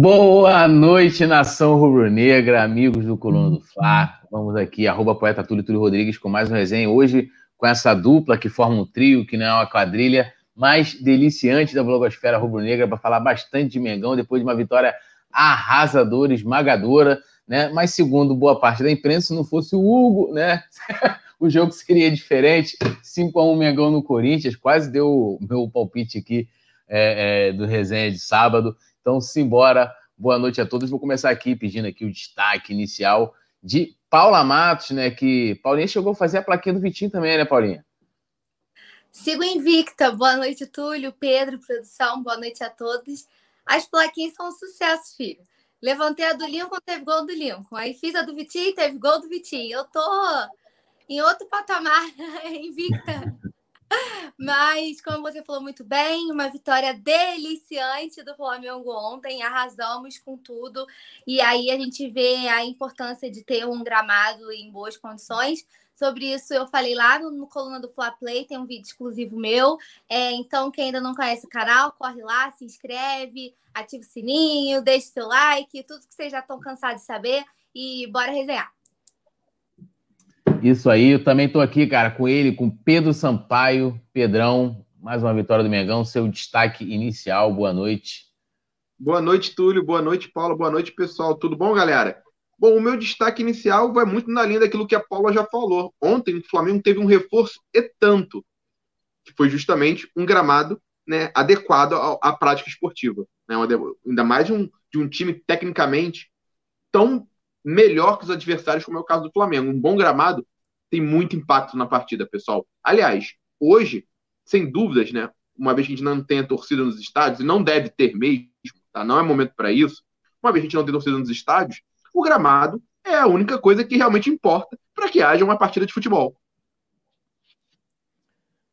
Boa noite, nação rubro-negra, amigos do Coluna do Fla. Vamos aqui, arroba poeta Túlio, Túlio Rodrigues, com mais um resenha. Hoje, com essa dupla que forma um trio, que não é uma quadrilha, mais deliciante da blogosfera rubro-negra, para falar bastante de Mengão, depois de uma vitória arrasadora, esmagadora, né? Mas segundo boa parte da imprensa, se não fosse o Hugo, né? o jogo seria diferente. 5 a 1 Mengão no Corinthians, quase deu o meu palpite aqui é, é, do resenha de sábado. Então, simbora. Boa noite a todos. Vou começar aqui pedindo aqui o destaque inicial de Paula Matos, né? Que Paulinha chegou a fazer a plaquinha do Vitinho também, né, Paulinha? Sigo invicta. Boa noite, Túlio, Pedro, produção. Boa noite a todos. As plaquinhas são um sucesso, filho. Levantei a do Lincoln, teve gol do Lincoln. Aí fiz a do Vitinho, teve gol do Vitinho. Eu tô em outro patamar, invicta. Mas, como você falou muito bem, uma vitória deliciante do Flamengo ontem, arrasamos com tudo. E aí a gente vê a importância de ter um gramado em boas condições. Sobre isso eu falei lá no, no Coluna do Fla Play, tem um vídeo exclusivo meu. É, então, quem ainda não conhece o canal, corre lá, se inscreve, ativa o sininho, deixe seu like, tudo que vocês já estão cansados de saber. E bora resenhar. Isso aí, eu também estou aqui, cara, com ele, com Pedro Sampaio. Pedrão, mais uma vitória do Mengão, seu destaque inicial, boa noite. Boa noite, Túlio, boa noite, Paulo, boa noite, pessoal. Tudo bom, galera? Bom, o meu destaque inicial vai muito na linha daquilo que a Paula já falou. Ontem o Flamengo teve um reforço e tanto, que foi justamente um gramado né, adequado à, prática esportiva. Né? Ainda mais um, de um time tecnicamente tão melhor que os adversários, como é o caso do Flamengo. Um bom gramado tem muito impacto na partida, pessoal. Aliás, hoje, sem dúvidas, né? Uma vez que a gente não tem a torcida nos estádios, e não deve ter mesmo, tá? Não é momento para isso. Uma vez que a gente não tem torcida nos estádios, o gramado é a única coisa que realmente importa para que haja uma partida de futebol.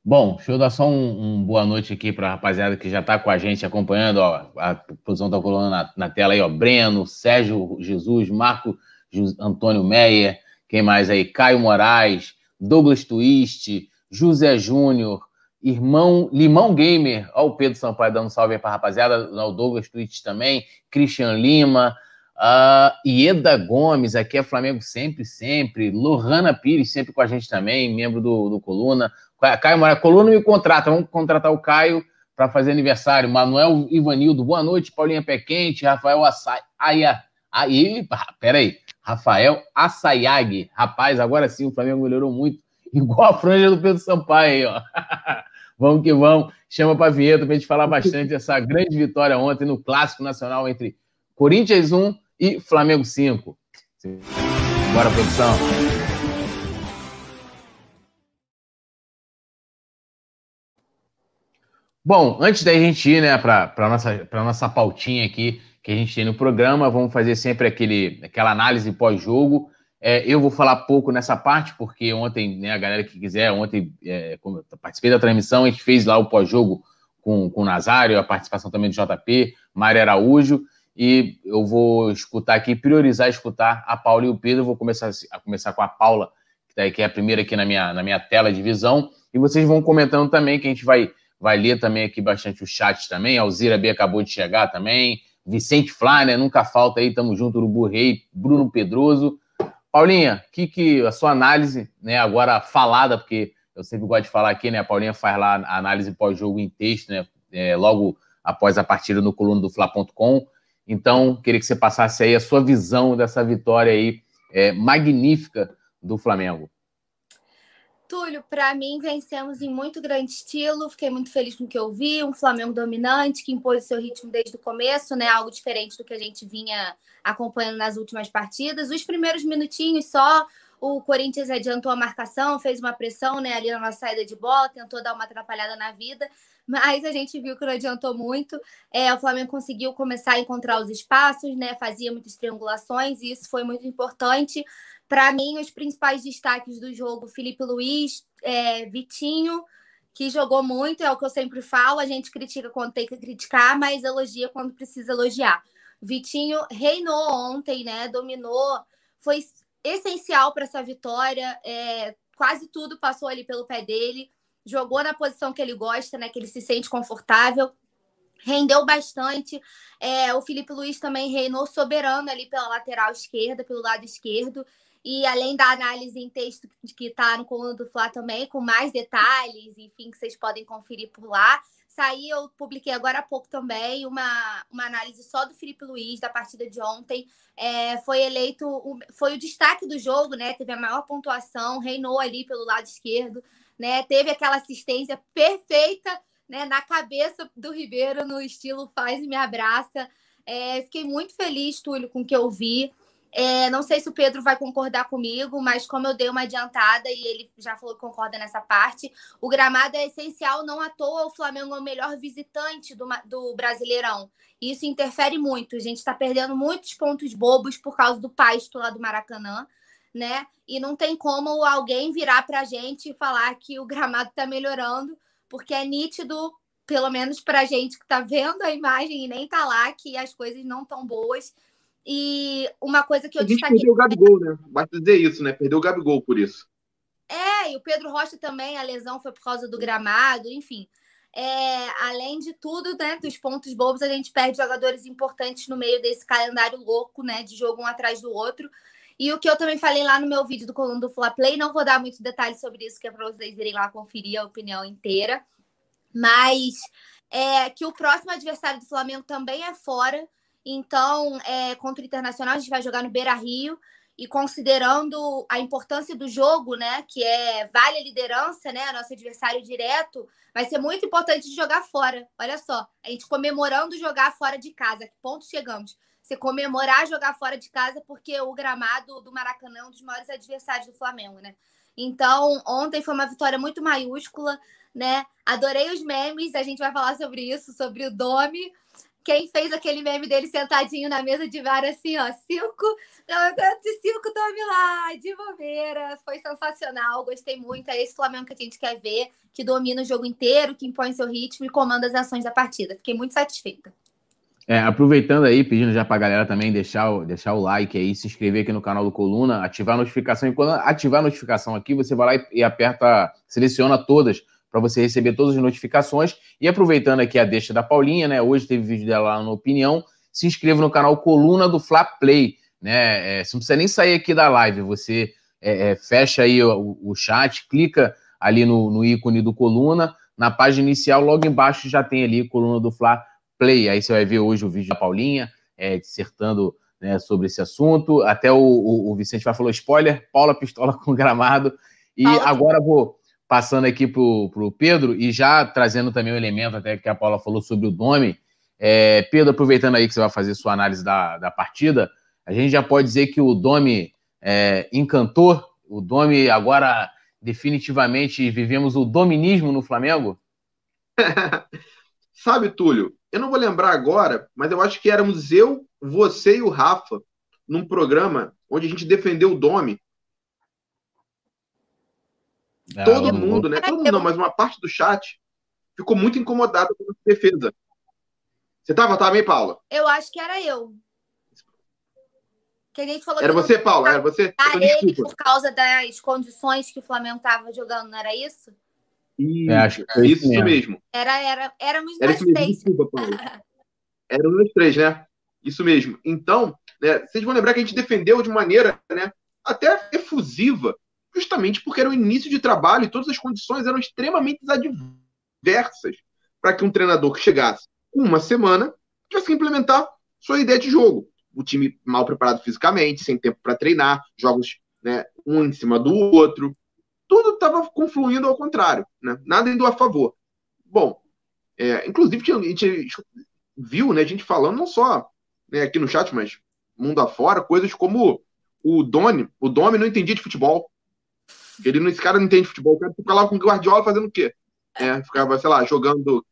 Bom, deixa eu dar só um, um boa noite aqui para a rapaziada que já está com a gente acompanhando. Ó, a produção está colando na, na, tela aí, ó. Breno, Sérgio Jesus, Marco Antônio Meyer, quem mais aí? Caio Moraes, Douglas Twist, José Júnior, irmão Limão Gamer, ó, o Pedro Sampaio dando um salve para a rapaziada, o Douglas Twist também, Christian Lima, uh, Ieda Gomes, aqui é Flamengo sempre, sempre, Lohana Pires sempre com a gente também, membro do, do Coluna, Caio Moraes, Coluna me contrata, vamos contratar o Caio para fazer aniversário, Manuel Ivanildo, boa noite, Paulinha Pé Quente, Rafael Assai, aí, aí, peraí, Rafael Assayag. Rapaz, agora sim o Flamengo melhorou muito. Igual a franja do Pedro Sampaio aí, ó. vamos que vamos. Chama para a vinheta para a gente falar bastante dessa grande vitória ontem no Clássico Nacional entre Corinthians 1 e Flamengo 5. Bora, produção. Bom, antes da gente ir né, para a nossa, nossa pautinha aqui, que a gente tem no programa. Vamos fazer sempre aquele, aquela análise pós-jogo. É, eu vou falar pouco nessa parte, porque ontem, né, a galera que quiser, ontem, é, participei da transmissão, a gente fez lá o pós-jogo com, com o Nazário, a participação também do JP, Mário Araújo, e eu vou escutar aqui, priorizar escutar a Paula e o Pedro. vou começar a começar com a Paula, que, tá, que é a primeira aqui na minha, na minha tela de visão, e vocês vão comentando também, que a gente vai, vai ler também aqui bastante o chat também. A Alzira B acabou de chegar também. Vicente Flá, né? Nunca falta aí, tamo junto, Urubu Rei, Bruno Pedroso. Paulinha, que, que a sua análise, né, agora falada, porque eu sempre gosto de falar aqui, né? A Paulinha faz lá a análise pós-jogo em texto, né? É, logo após a partida no coluna do Fla.com. Então, queria que você passasse aí a sua visão dessa vitória aí é, magnífica do Flamengo. Túlio, para mim, vencemos em muito grande estilo. Fiquei muito feliz com o que eu vi. Um Flamengo dominante, que impôs o seu ritmo desde o começo, né? Algo diferente do que a gente vinha acompanhando nas últimas partidas. Os primeiros minutinhos só, o Corinthians adiantou a marcação, fez uma pressão né, ali na nossa saída de bola, tentou dar uma atrapalhada na vida, mas a gente viu que não adiantou muito. É, o Flamengo conseguiu começar a encontrar os espaços, né? Fazia muitas triangulações, e isso foi muito importante. Para mim, os principais destaques do jogo, Felipe Luiz, é, Vitinho, que jogou muito, é o que eu sempre falo. A gente critica quando tem que criticar, mas elogia quando precisa elogiar. Vitinho reinou ontem, né? Dominou, foi essencial para essa vitória. É, quase tudo passou ali pelo pé dele. Jogou na posição que ele gosta, né? Que ele se sente confortável. rendeu bastante. É, o Felipe Luiz também reinou soberano ali pela lateral esquerda, pelo lado esquerdo. E além da análise em texto que está no coluna do Fla também, com mais detalhes, enfim, que vocês podem conferir por lá. Saí, eu publiquei agora há pouco também uma, uma análise só do Felipe Luiz, da partida de ontem. É, foi eleito, foi o destaque do jogo, né? Teve a maior pontuação, reinou ali pelo lado esquerdo, né? Teve aquela assistência perfeita né, na cabeça do Ribeiro, no estilo faz e me abraça. É, fiquei muito feliz, Túlio, com o que eu vi. É, não sei se o Pedro vai concordar comigo, mas como eu dei uma adiantada e ele já falou que concorda nessa parte, o gramado é essencial, não à toa o Flamengo é o melhor visitante do, do Brasileirão. Isso interfere muito. A gente está perdendo muitos pontos bobos por causa do pasto lá do Maracanã, né? E não tem como alguém virar para a gente e falar que o gramado está melhorando, porque é nítido, pelo menos para a gente que está vendo a imagem e nem está lá, que as coisas não estão boas. E uma coisa que eu destaquei. Perdeu o Gabigol, né? Basta dizer isso, né? Perdeu o Gabigol por isso. É, e o Pedro Rocha também, a lesão foi por causa do gramado, enfim. É, além de tudo, né, dos pontos bobos, a gente perde jogadores importantes no meio desse calendário louco, né, de jogo um atrás do outro. E o que eu também falei lá no meu vídeo do coluna do Fla Play, não vou dar muito detalhes sobre isso, que é para vocês irem lá conferir a opinião inteira. Mas é, que o próximo adversário do Flamengo também é fora. Então, é, contra o Internacional, a gente vai jogar no Beira Rio. E considerando a importância do jogo, né? Que é vale a liderança, né? Nosso adversário direto, vai ser muito importante jogar fora. Olha só, a gente comemorando jogar fora de casa. Que ponto chegamos? Você comemorar jogar fora de casa, porque o gramado do Maracanã é um dos maiores adversários do Flamengo, né? Então, ontem foi uma vitória muito maiúscula, né? Adorei os memes, a gente vai falar sobre isso, sobre o Domi. Quem fez aquele meme dele sentadinho na mesa de VAR, assim, ó, cinco, de cinco, tome lá, de bobeira. Foi sensacional, gostei muito. É esse Flamengo que a gente quer ver, que domina o jogo inteiro, que impõe seu ritmo e comanda as ações da partida. Fiquei muito satisfeita. É, aproveitando aí, pedindo já para a galera também deixar o, deixar o like aí, se inscrever aqui no canal do Coluna, ativar a notificação. E quando ativar a notificação aqui, você vai lá e, e aperta, seleciona todas para você receber todas as notificações. E aproveitando aqui a deixa da Paulinha, né? Hoje teve vídeo dela lá no Opinião. Se inscreva no canal Coluna do Fla Play, né? É, você não precisa nem sair aqui da live, você é, é, fecha aí o, o, chat, clica ali no, no ícone do Coluna. Na página inicial, logo embaixo já tem ali Coluna do Fla Play. Aí você vai ver hoje o vídeo da Paulinha é, dissertando né, sobre esse assunto. Até o, o, o Vicente vai falou spoiler, Paula pistola com gramado. E Paula... agora vou passando aqui para o Pedro e já trazendo também o um elemento até que a Paula falou sobre o Domi. É, Pedro, aproveitando aí que você vai fazer sua análise da, da partida, a gente já pode dizer que o Domi é, encantou, o Domi agora definitivamente vivemos o dominismo no Flamengo? Sabe, Túlio, eu não vou lembrar agora, mas eu acho que éramos eu, você e o Rafa num programa onde a gente defendeu o Domi. Ah, Todo mundo, né? Todo mundo não, mas uma parte do chat ficou muito incomodada com a defesa. Você tava também, Paula? Eu acho que era eu. Que a gente falou era você, Paula? Era você? Ah, ele por causa das condições que o Flamengo tava jogando, não era isso? Isso, é, acho que isso mesmo. mesmo. Era, era, éramos era nós três. Desculpa, Eram nós três, né? Isso mesmo. Então, né, vocês vão lembrar que a gente defendeu de maneira né, até efusiva, justamente porque era o início de trabalho e todas as condições eram extremamente adversas para que um treinador que chegasse com uma semana tivesse que implementar sua ideia de jogo. O time mal preparado fisicamente, sem tempo para treinar, jogos né, um em cima do outro, tudo estava confluindo ao contrário, né? nada indo a favor. Bom, é, inclusive a gente viu, né, a gente falando não só né, aqui no chat, mas mundo afora, coisas como o Doni, o Domi não entendia de futebol. Ele esse cara não entende de futebol, o cara lá com o Guardiola fazendo o quê? É, ficava, sei lá, jogando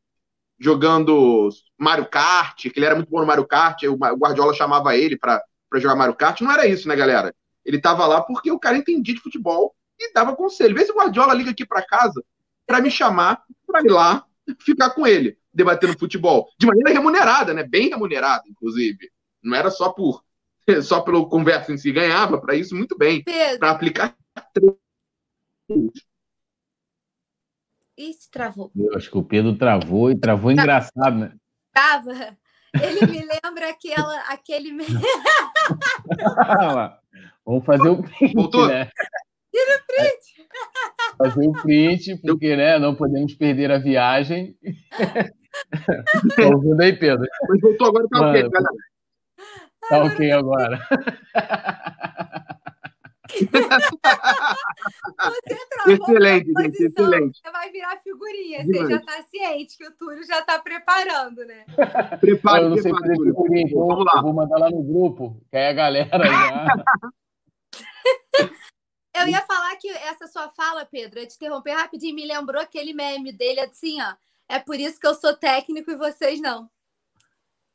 jogando Mario Kart, que ele era muito bom no Mario Kart, o Guardiola chamava ele para jogar Mario Kart. Não era isso, né, galera? Ele tava lá porque o cara entendia de futebol e dava conselho. Vê se o Guardiola liga aqui para casa para me chamar para ir lá ficar com ele, debatendo futebol. De maneira remunerada, né? Bem remunerada, inclusive. Não era só por só pelo conversa em si, ganhava para isso muito bem. Para aplicar. Isso travou. Eu acho que o Pedro travou e travou engraçado, né? Brava. Ele me lembra aquela, aquele. Vamos fazer o Voltou? né? Tira o print. Fazer o print, porque né, não podemos perder a viagem. Tá ouvindo aí, Pedro? Mas voltou agora, tá ok, galera. Tá ok agora. excelente, gente, excelente. Você vai virar figurinha, Demais. você já está ciente que o Túlio já está preparando, né? Prepara, eu não sei fazer figurinha, então Vamos lá. vou mandar lá no grupo, que aí a galera já... Eu ia falar que essa sua fala, Pedro, eu te interromper rapidinho, me lembrou aquele meme dele assim, ó. É por isso que eu sou técnico e vocês não.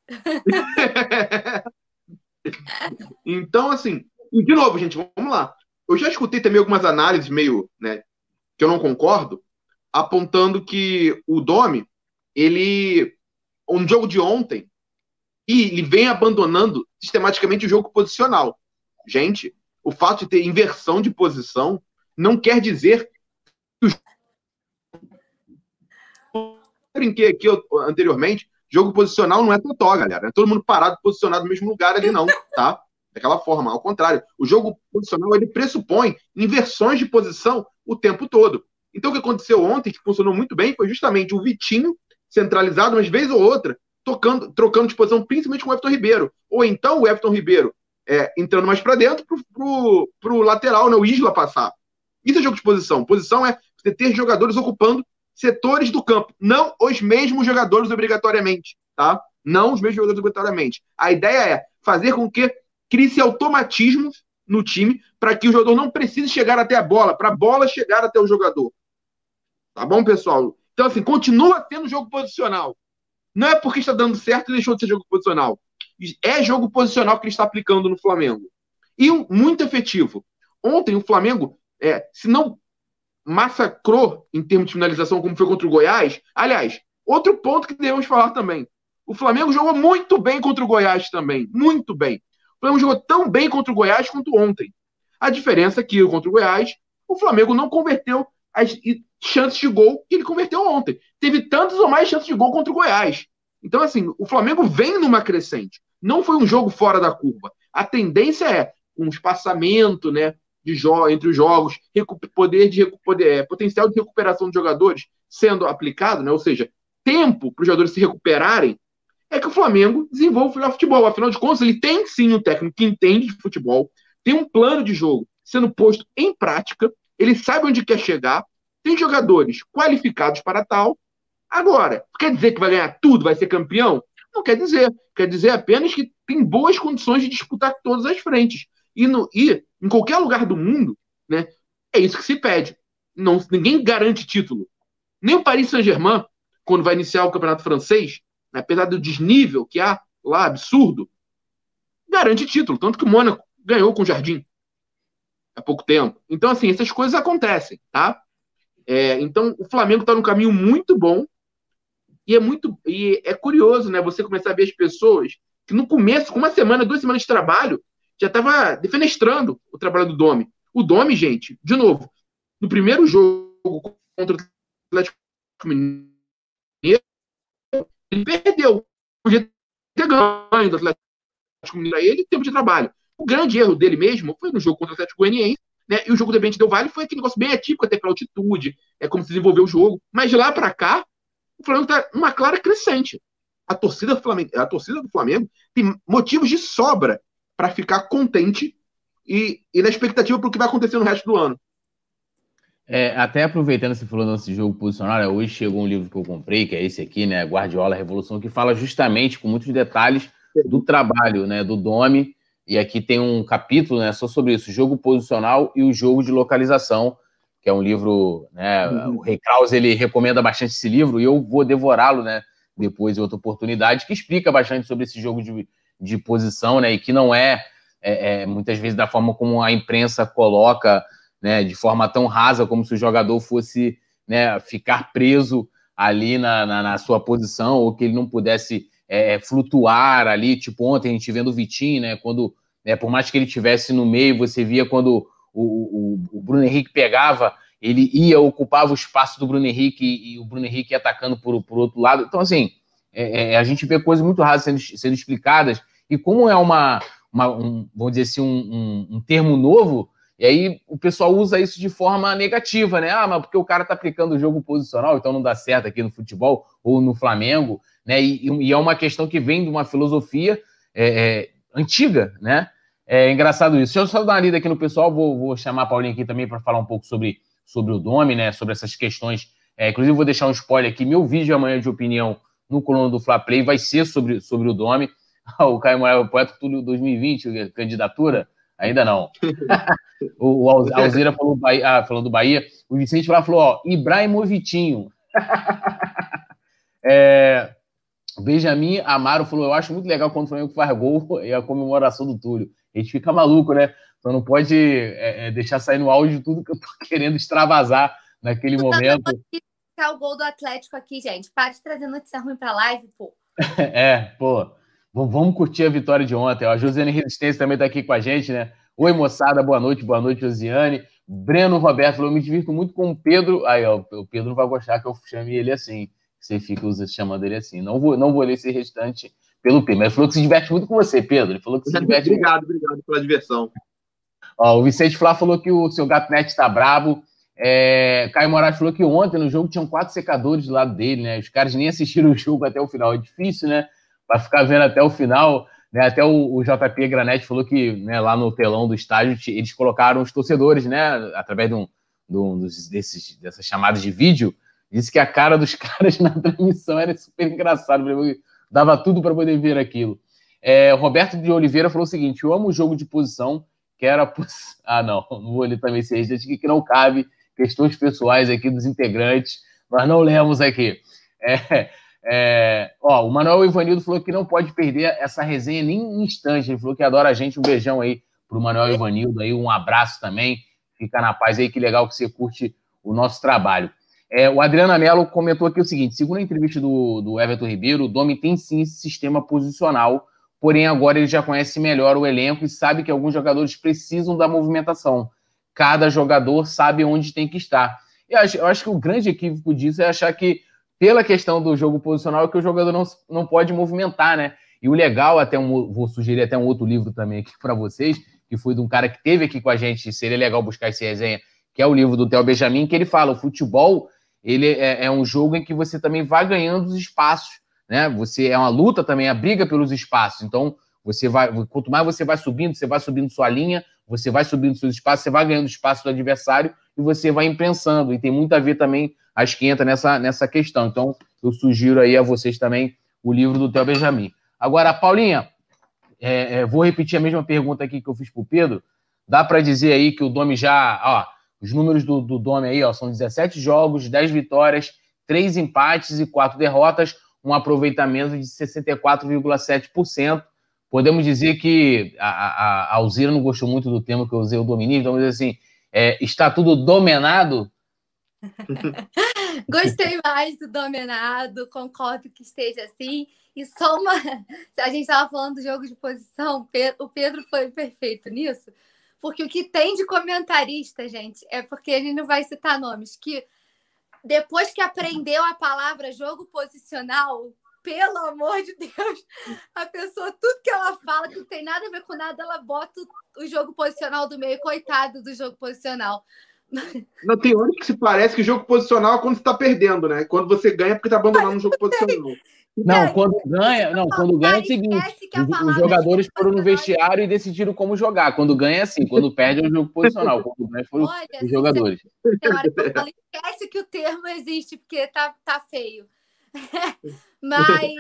então, assim, e de novo, gente, vamos lá. Eu já escutei também algumas análises meio, né, que eu não concordo, apontando que o Domi, ele, um jogo de ontem, e ele vem abandonando sistematicamente o jogo posicional. Gente, o fato de ter inversão de posição não quer dizer que o brinquei aqui anteriormente, jogo posicional não é totó, galera. É todo mundo parado, posicionado no mesmo lugar ali, não, tá? daquela forma. Ao contrário, o jogo posicional ele pressupõe inversões de posição o tempo todo. Então, o que aconteceu ontem, que funcionou muito bem, foi justamente o Vitinho centralizado, mas vez ou outra, tocando, trocando de posição, principalmente com o Everton Ribeiro. Ou então o Everton Ribeiro é, entrando mais para dentro para o lateral, né, o Isla passar. Isso é jogo de posição. Posição é você ter jogadores ocupando setores do campo, não os mesmos jogadores obrigatoriamente, tá? Não os mesmos jogadores obrigatoriamente. A ideia é fazer com que crie-se automatismos no time para que o jogador não precise chegar até a bola, para a bola chegar até o jogador. Tá bom, pessoal? Então, assim, continua tendo jogo posicional. Não é porque está dando certo que deixou de ser jogo posicional. É jogo posicional que ele está aplicando no Flamengo. E um, muito efetivo. Ontem, o Flamengo, é, se não massacrou em termos de finalização, como foi contra o Goiás. Aliás, outro ponto que devemos falar também. O Flamengo jogou muito bem contra o Goiás também. Muito bem. O Flamengo jogou tão bem contra o Goiás quanto ontem. A diferença é que contra o Goiás, o Flamengo não converteu as chances de gol que ele converteu ontem. Teve tantas ou mais chances de gol contra o Goiás. Então, assim, o Flamengo vem numa crescente. Não foi um jogo fora da curva. A tendência é um espaçamento, né, de entre os jogos, poder de poder, é, potencial de recuperação de jogadores sendo aplicado, né, ou seja, tempo para os jogadores se recuperarem é que o Flamengo desenvolve o futebol. Afinal de contas, ele tem sim um técnico que entende de futebol, tem um plano de jogo sendo posto em prática, ele sabe onde quer chegar, tem jogadores qualificados para tal. Agora, quer dizer que vai ganhar tudo, vai ser campeão? Não quer dizer. Quer dizer apenas que tem boas condições de disputar todas as frentes. E, no, e em qualquer lugar do mundo, né, é isso que se pede. Não, ninguém garante título. Nem o Paris Saint-Germain, quando vai iniciar o campeonato francês, apesar do desnível que há lá, absurdo, garante título. Tanto que o Mônaco ganhou com o Jardim há pouco tempo. Então, assim, essas coisas acontecem, tá? É, então, o Flamengo está num caminho muito bom e é muito e é curioso, né? Você começar a ver as pessoas que no começo, com uma semana, duas semanas de trabalho, já estava defenestrando o trabalho do Domi. O Domi, gente, de novo, no primeiro jogo contra o Atlético Mineiro, ele perdeu. Podia ter ganho do Atlético Mineiro a ele tempo de trabalho. O grande erro dele mesmo foi no jogo contra o Atlético Goianiense, né? E o jogo do Bente Del Vale foi aquele negócio bem atípico até pela altitude, é como se desenvolveu o jogo. Mas de lá para cá, o Flamengo está numa clara crescente. A torcida do Flamengo, a torcida do Flamengo tem motivos de sobra para ficar contente e, e na expectativa para o que vai acontecer no resto do ano. É, até aproveitando você falou desse jogo posicional, né, hoje chegou um livro que eu comprei, que é esse aqui, né, Guardiola Revolução, que fala justamente com muitos detalhes do trabalho, né, do Domi, e aqui tem um capítulo, né, só sobre isso, jogo posicional e o jogo de localização, que é um livro, né, uhum. o Rei Krause, ele recomenda bastante esse livro, e eu vou devorá-lo, né, depois em outra oportunidade, que explica bastante sobre esse jogo de, de posição, né, e que não é, é, é muitas vezes da forma como a imprensa coloca né, de forma tão rasa, como se o jogador fosse né, ficar preso ali na, na, na, sua posição, ou que ele não pudesse é, é, flutuar ali, tipo ontem a gente vendo o Vitinho, né, quando, né, por mais que ele tivesse no meio, você via quando o, o, o Bruno Henrique pegava, ele ia, ocupava o espaço do Bruno Henrique e, e o Bruno Henrique ia atacando por, por outro lado. Então, assim, é, é, a gente vê coisas muito raras sendo, sendo explicadas, e como é uma, uma um, vamos dizer assim, um, um, um, termo novo, e aí o pessoal usa isso de forma negativa, né? Ah, mas porque o cara tá aplicando o jogo posicional, então não dá certo aqui no futebol ou no Flamengo, né? E, e é uma questão que vem de uma filosofia é, é, antiga, né? É engraçado isso. Deixa eu só dar uma lida aqui no pessoal, vou, vou chamar a Paulinha aqui também para falar um pouco sobre, sobre o Dome, né? Sobre essas questões. É, inclusive, vou deixar um spoiler aqui. Meu vídeo amanhã de opinião no coluna do Fla Play vai ser sobre, sobre o Dome. o Caio Moraes, o Poeta Túlio 2020, candidatura? Ainda não. o, o Alzeira falou, ah, falou do Bahia. O Vicente lá falou, ó, Ibrahimovitinho. é, Benjamin Amaro falou, eu acho muito legal quando o Flamengo faz gol e a comemoração do Túlio. A gente fica maluco, né? Então não pode é, é, deixar sair no áudio tudo que eu tô querendo extravasar naquele momento o gol do Atlético aqui, gente. Para de trazer notícia ruim para live, pô. é, pô. Vamos curtir a vitória de ontem. A Josiane Resistência também está aqui com a gente, né? Oi, moçada, boa noite, boa noite, Josiane. Breno Roberto falou: eu me divirto muito com o Pedro. Aí, ó, o Pedro não vai gostar que eu chame ele assim. Você fica chamando ele assim. Não vou, não vou ler esse restante pelo Pedro. Ele falou que se diverte muito com você, Pedro. Ele falou que se diverte. obrigado, obrigado pela diversão. Ó, o Vicente Flá falou que o seu gato net está brabo. É, Caio Moraes falou que ontem no jogo tinham quatro secadores do lado dele, né? Os caras nem assistiram o jogo até o final. É difícil, né? Para ficar vendo até o final. Né? Até o, o JP Granete falou que né, lá no telão do estádio eles colocaram os torcedores, né? Através de um, de um desses, dessas chamadas de vídeo. Disse que a cara dos caras na transmissão era super engraçado. Dava tudo para poder ver aquilo. É, Roberto de Oliveira falou o seguinte: eu amo o jogo de posição, que era. Ah, não, não vou ler também esse registro que não cabe questões pessoais aqui dos integrantes, nós não lemos aqui. É, é, ó, o Manuel Ivanildo falou que não pode perder essa resenha nem um instante. Ele falou que adora a gente. Um beijão aí pro Manuel Ivanildo aí, um abraço também. Fica na paz aí, que legal que você curte o nosso trabalho. É, o Adriano Mello comentou aqui o seguinte: segundo a entrevista do, do Everton Ribeiro, o Domi tem sim esse sistema posicional, porém agora ele já conhece melhor o elenco e sabe que alguns jogadores precisam da movimentação cada jogador sabe onde tem que estar. Eu acho, eu acho que o grande equívoco disso é achar que, pela questão do jogo posicional, é que o jogador não, não pode movimentar, né? E o legal, até um, vou sugerir até um outro livro também aqui para vocês, que foi de um cara que teve aqui com a gente, seria legal buscar esse resenha, que é o livro do Theo Benjamin, que ele fala: o futebol ele é, é um jogo em que você também vai ganhando os espaços, né? Você é uma luta também, a briga pelos espaços. Então, você vai, quanto mais você vai subindo, você vai subindo sua linha, você vai subindo seus espaços, você vai ganhando espaço do adversário e você vai imprensando. E tem muito a ver também, acho que entra nessa, nessa questão. Então, eu sugiro aí a vocês também o livro do Theo Benjamin. Agora, Paulinha, é, é, vou repetir a mesma pergunta aqui que eu fiz para o Pedro. Dá para dizer aí que o Domi já. Ó, os números do, do Domi aí ó, são 17 jogos, 10 vitórias, 3 empates e 4 derrotas, um aproveitamento de 64,7%. Podemos dizer que a, a, a Alzira não gostou muito do termo que eu usei, o domínio, então, assim, é, está tudo dominado? Gostei mais do dominado, concordo que esteja assim. E só uma. A gente estava falando do jogo de posição, o Pedro foi perfeito nisso, porque o que tem de comentarista, gente, é porque a gente não vai citar nomes, que depois que aprendeu a palavra jogo posicional, pelo amor de Deus, a pessoa, tudo que ela fala, que não tem nada a ver com nada, ela bota o jogo posicional do meio, coitado do jogo posicional. Não, tem hora que se parece que jogo posicional é quando você está perdendo, né? Quando você ganha porque está abandonando o jogo posicional. Não, quando ganha, não, quando ganha é o seguinte: os, jogadores foram no vestiário e decidiram como jogar. Quando ganha é assim, quando perde é o jogo posicional. Quando ganha foram Olha, os jogadores. Tem hora que eu falo, esquece que o termo existe, porque tá, tá feio. Mas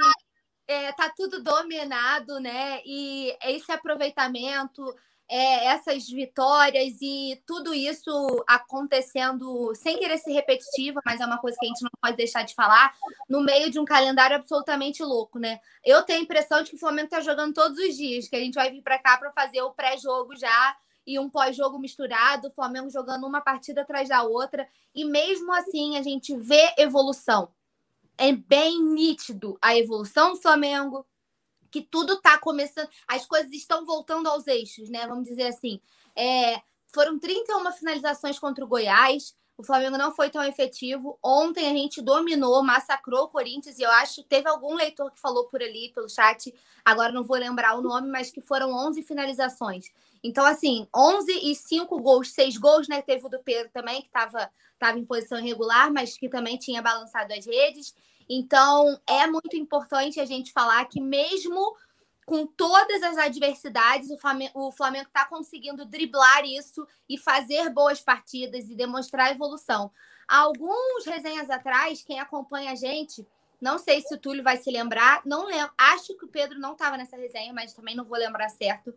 é, tá tudo dominado, né? E esse aproveitamento, é, essas vitórias e tudo isso acontecendo sem querer ser repetitiva, mas é uma coisa que a gente não pode deixar de falar, no meio de um calendário absolutamente louco, né? Eu tenho a impressão de que o Flamengo tá jogando todos os dias, que a gente vai vir para cá para fazer o pré-jogo já e um pós-jogo misturado, o Flamengo jogando uma partida atrás da outra, e mesmo assim a gente vê evolução é bem nítido a evolução do Flamengo, que tudo está começando, as coisas estão voltando aos eixos, né? Vamos dizer assim. É, foram 31 finalizações contra o Goiás. O Flamengo não foi tão efetivo. Ontem a gente dominou, massacrou o Corinthians e eu acho teve algum leitor que falou por ali pelo chat, agora não vou lembrar o nome, mas que foram 11 finalizações. Então assim, 11 e 5 gols, 6 gols, né? Teve o do Pedro também que estava tava em posição irregular, mas que também tinha balançado as redes. Então, é muito importante a gente falar que mesmo com todas as adversidades, o Flamengo está conseguindo driblar isso e fazer boas partidas e demonstrar evolução. Alguns resenhas atrás, quem acompanha a gente, não sei se o Túlio vai se lembrar, não lembro, acho que o Pedro não estava nessa resenha, mas também não vou lembrar certo.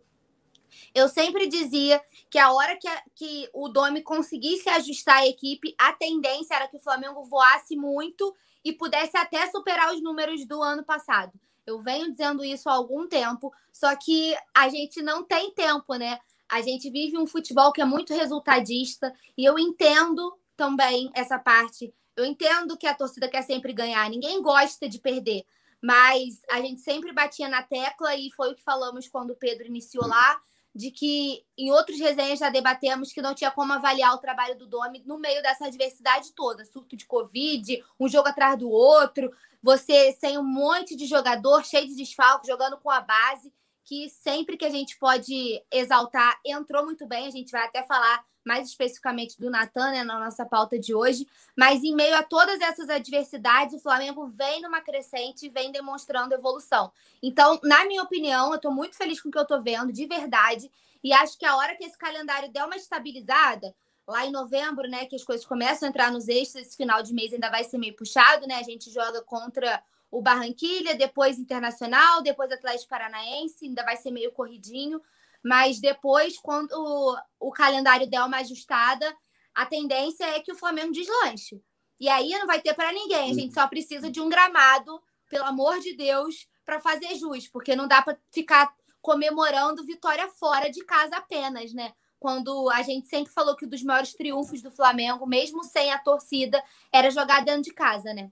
Eu sempre dizia que a hora que, a, que o Domi conseguisse ajustar a equipe, a tendência era que o Flamengo voasse muito e pudesse até superar os números do ano passado. Eu venho dizendo isso há algum tempo, só que a gente não tem tempo, né? A gente vive um futebol que é muito resultadista e eu entendo também essa parte. Eu entendo que a torcida quer sempre ganhar, ninguém gosta de perder, mas a gente sempre batia na tecla e foi o que falamos quando o Pedro iniciou lá, de que em outros resenhas já debatemos que não tinha como avaliar o trabalho do Domi no meio dessa adversidade toda, surto de Covid, um jogo atrás do outro, você sem um monte de jogador cheio de desfalques, jogando com a base, que sempre que a gente pode exaltar, entrou muito bem. A gente vai até falar mais especificamente do Natan né, na nossa pauta de hoje. Mas em meio a todas essas adversidades, o Flamengo vem numa crescente e vem demonstrando evolução. Então, na minha opinião, eu estou muito feliz com o que eu estou vendo, de verdade. E acho que a hora que esse calendário der uma estabilizada, lá em novembro, né, que as coisas começam a entrar nos eixos, esse final de mês ainda vai ser meio puxado, né? A gente joga contra o Barranquilha, depois Internacional, depois Atlético Paranaense, ainda vai ser meio corridinho, mas depois, quando o, o calendário der uma ajustada, a tendência é que o Flamengo deslanche. E aí não vai ter para ninguém, a gente só precisa de um gramado, pelo amor de Deus, para fazer jus, porque não dá para ficar comemorando vitória fora de casa apenas, né? quando a gente sempre falou que um dos maiores triunfos do Flamengo, mesmo sem a torcida, era jogar dentro de casa, né?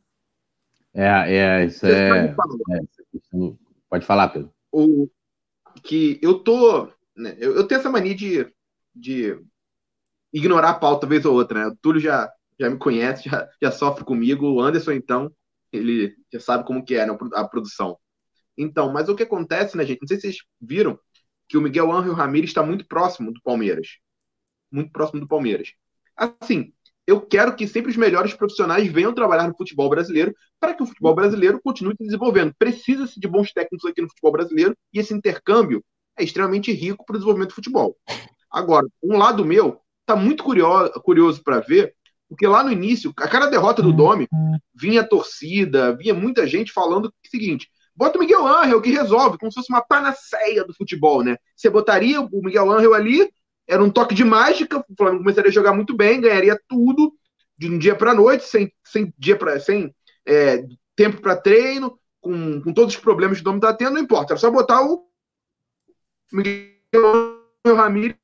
É, é isso é, é, Pode falar, Pedro. O, que eu tô. Né, eu, eu, tenho essa mania de, de ignorar a pauta vez ou outra, né? O Túlio já, já me conhece, já, já sofre comigo. O Anderson, então, ele já sabe como que é né, a produção. Então, mas o que acontece, né, gente? Não sei se vocês viram, que o Miguel Ángel Ramírez está muito próximo do Palmeiras. Muito próximo do Palmeiras. Assim, eu quero que sempre os melhores profissionais venham trabalhar no futebol brasileiro para que o futebol brasileiro continue se desenvolvendo. Precisa-se de bons técnicos aqui no futebol brasileiro e esse intercâmbio é extremamente rico para o desenvolvimento do futebol. Agora, um lado meu está muito curioso, curioso para ver, porque lá no início, a cada derrota do Domi, vinha torcida, vinha muita gente falando o seguinte: Bota o Miguel Angel, que resolve, como se fosse uma panaceia do futebol, né? Você botaria o Miguel Angel ali, era um toque de mágica, o Flamengo começaria a jogar muito bem, ganharia tudo de um dia para noite, sem, sem, dia pra, sem é, tempo para treino, com, com todos os problemas que o Dom está tendo, não importa, era só botar o Miguel Angel Ramírez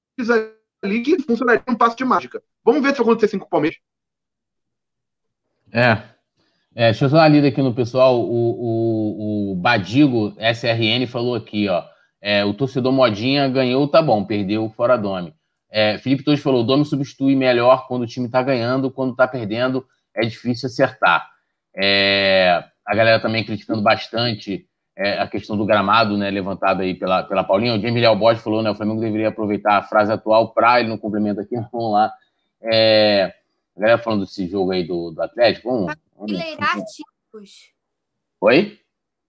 ali que funcionaria um passo de mágica. Vamos ver se vai acontecer com o Palmeiras. É, é, deixa eu dar uma lida aqui no pessoal. O, o, o Badigo SRN falou aqui, ó. É, o torcedor modinha ganhou, tá bom, perdeu fora Dome. É, Felipe Torres falou: o Dome substitui melhor quando o time tá ganhando, quando tá perdendo é difícil acertar. É, a galera também criticando bastante é, a questão do gramado, né, levantado aí pela, pela Paulinha. O Jamie Léo Bode falou, né, o Flamengo deveria aproveitar a frase atual para ele no complemento aqui, vamos lá. É, a galera falando desse jogo aí do, do Atlético, vamos, Enfileirar títulos. Oi?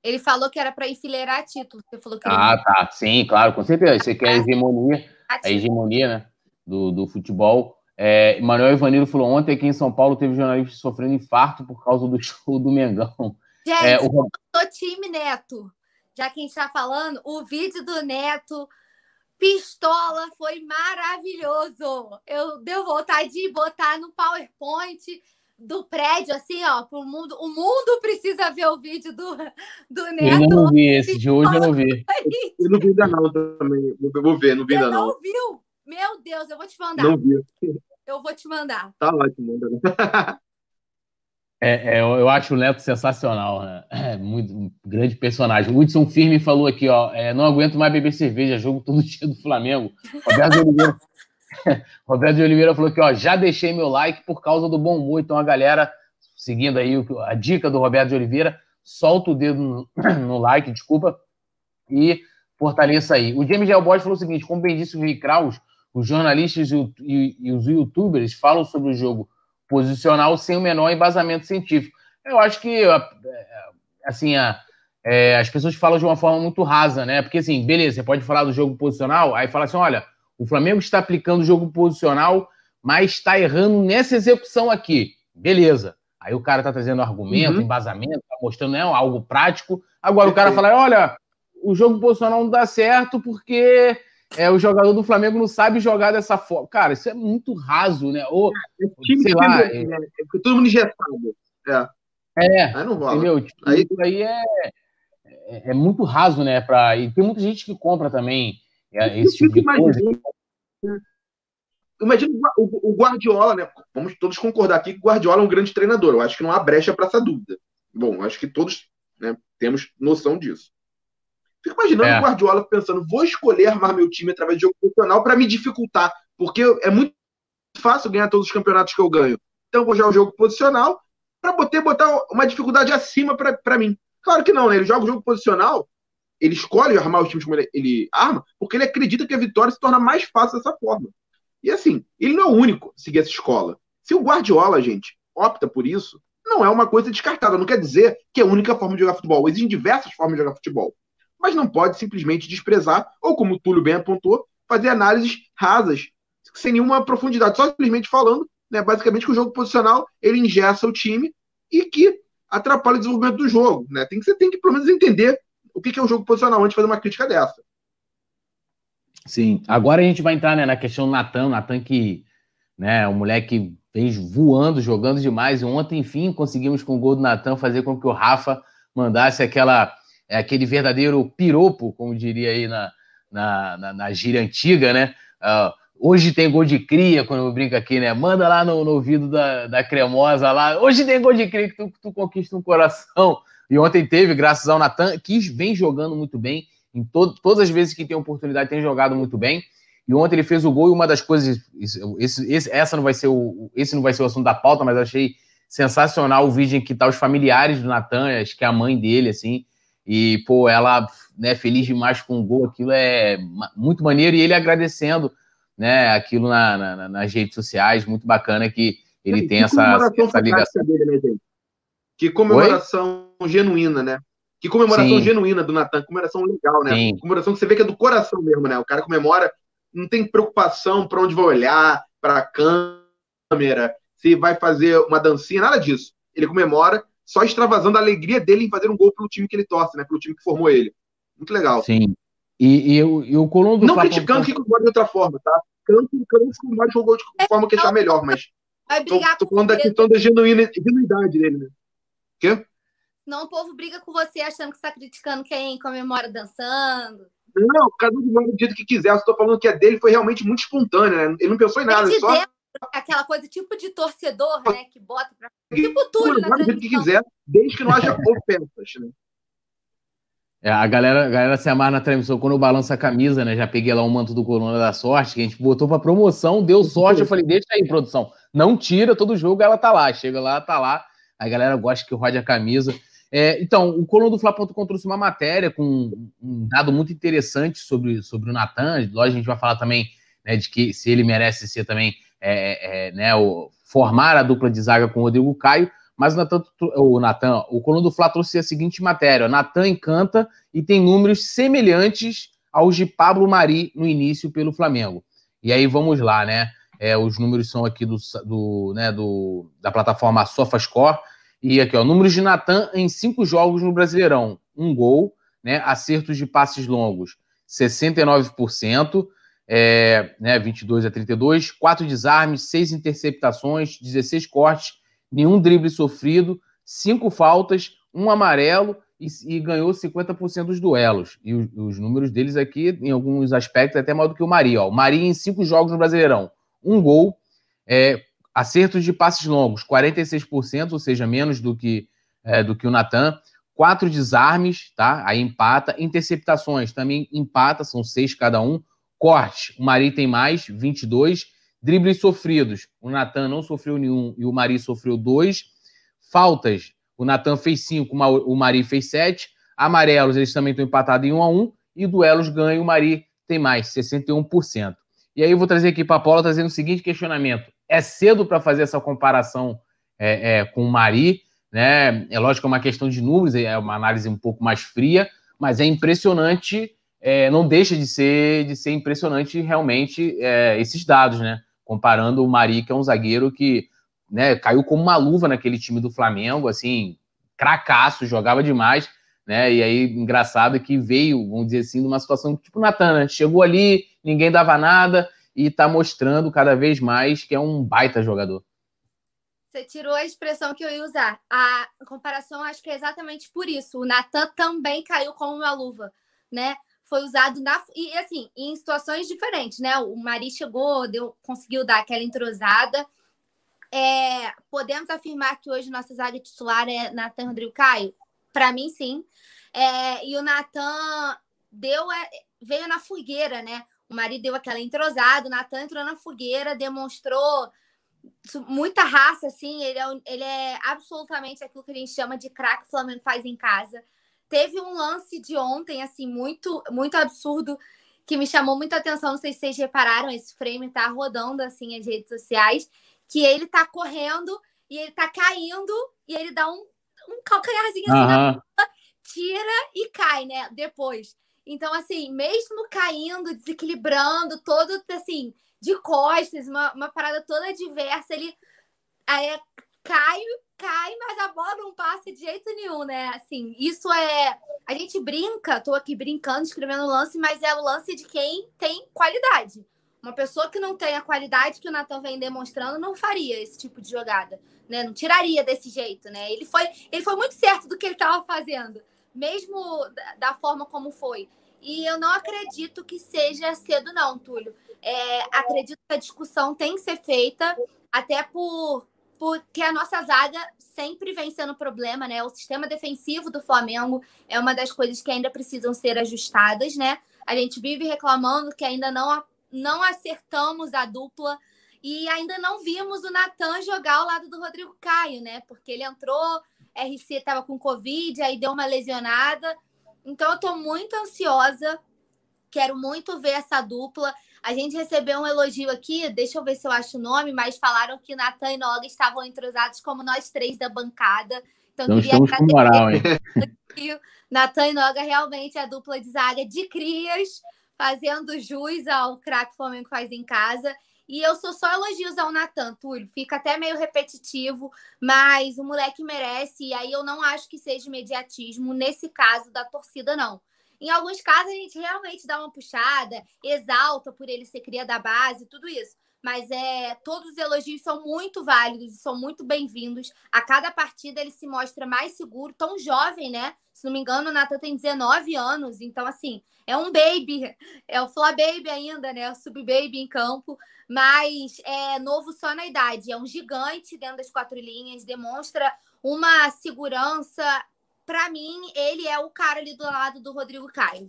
Ele falou que era para enfileirar títulos. Você falou que ah, ele... tá. Sim, claro, com certeza. Você quer a hegemonia, a hegemonia né, do, do futebol. É, Manuel Ivanilo falou ontem aqui em São Paulo teve jornalista sofrendo infarto por causa do show do Mengão. Gente, é, o... time Neto. Já que a gente está falando, o vídeo do Neto pistola foi maravilhoso. Eu deu vontade de botar no PowerPoint do prédio, assim, ó, pro mundo. O mundo precisa ver o vídeo do, do Neto. Eu não vi esse, de hoje eu não vi. Eu não vi ainda não também. Eu vou ver, não vi ainda não. não viu? Meu Deus, eu vou te mandar. Não vi. Eu vou te mandar. Tá ótimo, manda. É, é, eu acho o Neto sensacional, né? É muito um grande personagem. O Hudson Firme falou aqui, ó, é, não aguento mais beber cerveja, jogo todo dia do Flamengo. Roberto Oliveira, Roberto de Oliveira falou que ó, já deixei meu like por causa do bom humor. Então a galera, seguindo aí a dica do Roberto de Oliveira, solta o dedo no, no like, desculpa, e fortaleça aí. O James Gelbot falou o seguinte: como bem disse o Rick Kraus, os jornalistas e, e, e, os youtubers falam sobre o jogo posicional sem o menor embasamento científico. Eu acho que, assim, a, é, as pessoas falam de uma forma muito rasa, né? Porque, assim, beleza, você pode falar do jogo posicional, aí fala assim: olha, o Flamengo está aplicando o jogo posicional, mas está errando nessa execução aqui. Beleza. Aí o cara está trazendo argumento, uhum. embasamento, está mostrando né, algo prático. Agora o cara fala: olha, o jogo posicional não dá certo porque é, o jogador do Flamengo não sabe jogar dessa forma. Cara, isso é muito raso, né? Ou, é, sei lá. É, né? é todo mundo injetado. É. É, aí não rola. Entendeu? Tipo, aí... Isso aí é, é, é, muito raso, né? Pra... E tem muita gente que compra também é, esse tipo de coisa. Imagina o, o Guardiola, né? Vamos todos concordar aqui que o Guardiola é um grande treinador. Eu acho que não há brecha para essa dúvida. Bom, acho que todos né, temos noção disso. Fico imaginando é. o Guardiola pensando, vou escolher armar meu time através de jogo profissional para me dificultar, porque é muito fácil ganhar todos os campeonatos que eu ganho. Então vou jogar o jogo posicional para botar, botar uma dificuldade acima para mim. Claro que não, né? Ele joga o jogo posicional, ele escolhe armar os times como ele, ele arma, porque ele acredita que a vitória se torna mais fácil dessa forma. E assim, ele não é o único a seguir essa escola. Se o Guardiola, gente, opta por isso, não é uma coisa descartada. Não quer dizer que é a única forma de jogar futebol. Existem diversas formas de jogar futebol mas não pode simplesmente desprezar, ou como o Túlio bem apontou, fazer análises rasas, sem nenhuma profundidade, só simplesmente falando, né, basicamente que o jogo posicional ele ingessa o time e que atrapalha o desenvolvimento do jogo. Né? Tem que, você tem que pelo menos entender o que é o jogo posicional antes de fazer uma crítica dessa. Sim, agora a gente vai entrar né, na questão do Natan, Natan que né, o moleque fez voando, jogando demais, e ontem, enfim, conseguimos com o gol do Natan fazer com que o Rafa mandasse aquela é aquele verdadeiro piropo, como diria aí na, na, na, na gíria antiga, né? Uh, hoje tem gol de cria, quando eu brinco aqui, né? Manda lá no, no ouvido da, da cremosa lá. Hoje tem gol de cria que tu, tu conquista um coração. E ontem teve, graças ao Natan, que vem jogando muito bem. Em to todas as vezes que tem oportunidade, tem jogado muito bem. E ontem ele fez o gol e uma das coisas. Esse, esse, essa não vai ser o, esse não vai ser o assunto da pauta, mas achei sensacional o vídeo em que tá os familiares do Natan, acho que é a mãe dele, assim, e, pô, ela, né, feliz demais com o gol, aquilo é muito maneiro. E ele agradecendo, né, aquilo na, na, nas redes sociais, muito bacana que ele tem essa, essa ligação. Dele, né, gente? Que comemoração Oi? genuína, né? Que comemoração Sim. genuína do Natan, comemoração legal, né? Sim. Comemoração que você vê que é do coração mesmo, né? O cara comemora, não tem preocupação para onde vai olhar, para a câmera, se vai fazer uma dancinha, nada disso. Ele comemora só extravasando a alegria dele em fazer um gol pelo time que ele torce, né? Pelo time que formou ele. Muito legal. Sim. E, e, e o Colombo. Não criticando que jogou de outra forma, tá? Canto que o Mário jogou de forma que achar melhor, mas. Vai brigar tô, tô falando da questão da genuína, genuidade dele, né? Quê? Não, o povo briga com você achando que está criticando quem comemora dançando. Não, cada um do jeito que quiser. Eu estou falando que a dele foi realmente muito espontânea, né? Ele não pensou em nada. Só... Dentro aquela coisa tipo de torcedor, né? Que bota pra. Tipo Túlio na transmissão. que quiser, desde que não haja ofensas, né? É, a galera, a galera se amarra na transmissão quando eu balanço a camisa, né? Já peguei lá um manto do Corona da Sorte, que a gente botou pra promoção, deu sorte. Eu falei, deixa aí, produção. Não tira todo jogo, ela tá lá. Chega lá, tá lá. A galera gosta que rode a camisa. É, então, o Coluna do Fla.com trouxe uma matéria com um dado muito interessante sobre, sobre o Natan. Lógico, a gente vai falar também né, de que se ele merece ser também é, é, né, o, formar a dupla de zaga com o Rodrigo Caio, mas o Natan, o, Nathan, o do Fla trouxe a seguinte matéria: Natan encanta e tem números semelhantes aos de Pablo Mari no início pelo Flamengo. E aí vamos lá, né? É, os números são aqui do, do, né, do, da plataforma SofaScore. E aqui, ó, números de Natan em cinco jogos no Brasileirão: um gol, né, acertos de passes longos, 69% é, né, 22 a 32, quatro desarmes, seis interceptações, 16 cortes, nenhum drible sofrido, cinco faltas, um amarelo e, e ganhou 50% dos duelos. E os, os, números deles aqui, em alguns aspectos, é até maior do que o Mari. Ó. O Mari em cinco jogos no Brasileirão, um gol, é, acertos de passes longos, 46%, ou seja, menos do que, é, do que o Natan. Quatro desarmes, tá? Aí empata. Interceptações também empata, são seis cada um Corte, o Mari tem mais, 22. Dribles sofridos, o Natan não sofreu nenhum e o Mari sofreu dois. Faltas, o Natan fez cinco, o Mari fez sete. Amarelos, eles também estão empatados em um a um. E duelos ganha, o Mari tem mais, 61%. E aí eu vou trazer aqui para a Paula trazendo o seguinte questionamento. É cedo para fazer essa comparação é, é, com o Mari, né? É lógico que é uma questão de números, é uma análise um pouco mais fria, mas é impressionante, é, não deixa de ser, de ser impressionante realmente é, esses dados, né? Comparando o Mari, que é um zagueiro que né, caiu como uma luva naquele time do Flamengo, assim, cracaço, jogava demais, né? E aí, engraçado que veio, vamos dizer assim, numa situação tipo o Natan, né? Chegou ali, ninguém dava nada e está mostrando cada vez mais que é um baita jogador. Você tirou a expressão que eu ia usar. A comparação acho que é exatamente por isso. O Natan também caiu como uma luva, né? Foi usado na e assim, em situações diferentes, né? O Mari chegou, deu, conseguiu dar aquela entrosada. É, podemos afirmar que hoje nossa zaga titular é Natan Rodrigo Caio? Para mim, sim. É, e o Natan deu é, veio na fogueira, né? O marido deu aquela entrosada, o Natan entrou na fogueira, demonstrou muita raça, assim. Ele é, ele é absolutamente aquilo que a gente chama de craque o Flamengo faz em casa. Teve um lance de ontem, assim, muito, muito absurdo, que me chamou muita atenção. Não sei se vocês repararam, esse frame tá rodando, assim, as redes sociais, que ele tá correndo e ele tá caindo e ele dá um, um calcanharzinho assim uhum. na tira e cai, né? Depois. Então, assim, mesmo caindo, desequilibrando, todo assim, de costas, uma, uma parada toda diversa, ele aí, cai, cai, mas a bola não passa de jeito nenhum, né? Assim, isso é. A gente brinca, tô aqui brincando, escrevendo lance, mas é o lance de quem tem qualidade. Uma pessoa que não tem a qualidade que o Natan vem demonstrando não faria esse tipo de jogada, né? Não tiraria desse jeito, né? Ele foi, ele foi muito certo do que ele estava fazendo, mesmo da, forma como foi. E eu não acredito que seja cedo, não, Túlio. É, acredito que a discussão tem que ser feita, até por porque a nossa zaga sempre vem sendo problema, né? O sistema defensivo do Flamengo é uma das coisas que ainda precisam ser ajustadas, né? A gente vive reclamando que ainda não, não acertamos a dupla e ainda não vimos o Natan jogar ao lado do Rodrigo Caio, né? Porque ele entrou, RC estava com Covid, aí deu uma lesionada. Então, eu estou muito ansiosa, quero muito ver essa dupla. A gente recebeu um elogio aqui, deixa eu ver se eu acho o nome, mas falaram que Natan e Noga estavam entrosados como nós três da bancada. Então, então estamos com moral, hein? Natan e Noga realmente é a dupla de zaga de crias, fazendo jus ao craque Flamengo faz em casa. E eu sou só elogios ao Natan, Túlio. Fica até meio repetitivo, mas o moleque merece. E aí eu não acho que seja imediatismo nesse caso da torcida, não. Em alguns casos, a gente realmente dá uma puxada, exalta por ele ser cria da base, tudo isso. Mas é, todos os elogios são muito válidos e são muito bem-vindos. A cada partida ele se mostra mais seguro, tão jovem, né? Se não me engano, o Natan tem 19 anos, então, assim, é um baby, é o Fla Baby ainda, né? O Sub Baby em campo, mas é novo só na idade. É um gigante dentro das quatro linhas, demonstra uma segurança. Para mim, ele é o cara ali do lado do Rodrigo Caio.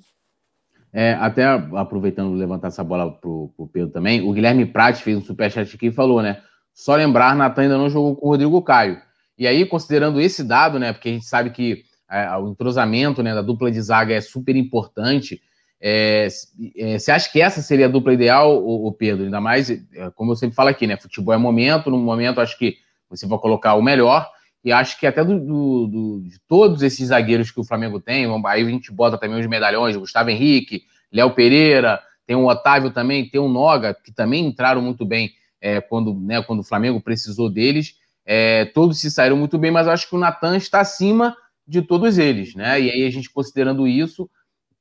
É, até aproveitando levantar essa bola pro, pro Pedro também, o Guilherme Prat fez um superchat aqui e falou, né? Só lembrar, Natan ainda não jogou com o Rodrigo Caio. E aí, considerando esse dado, né? Porque a gente sabe que é, o entrosamento né, da dupla de zaga é super importante. É, é, você acha que essa seria a dupla ideal, o, Pedro? Ainda mais, é, como eu sempre falo aqui, né? Futebol é momento, no momento acho que você vai colocar o melhor, e acho que até do, do, do, de todos esses zagueiros que o Flamengo tem, aí a gente bota também os medalhões, Gustavo Henrique, Léo Pereira, tem o Otávio também, tem o Noga, que também entraram muito bem é, quando, né, quando o Flamengo precisou deles. É, todos se saíram muito bem, mas acho que o Natan está acima de todos eles, né? E aí a gente considerando isso,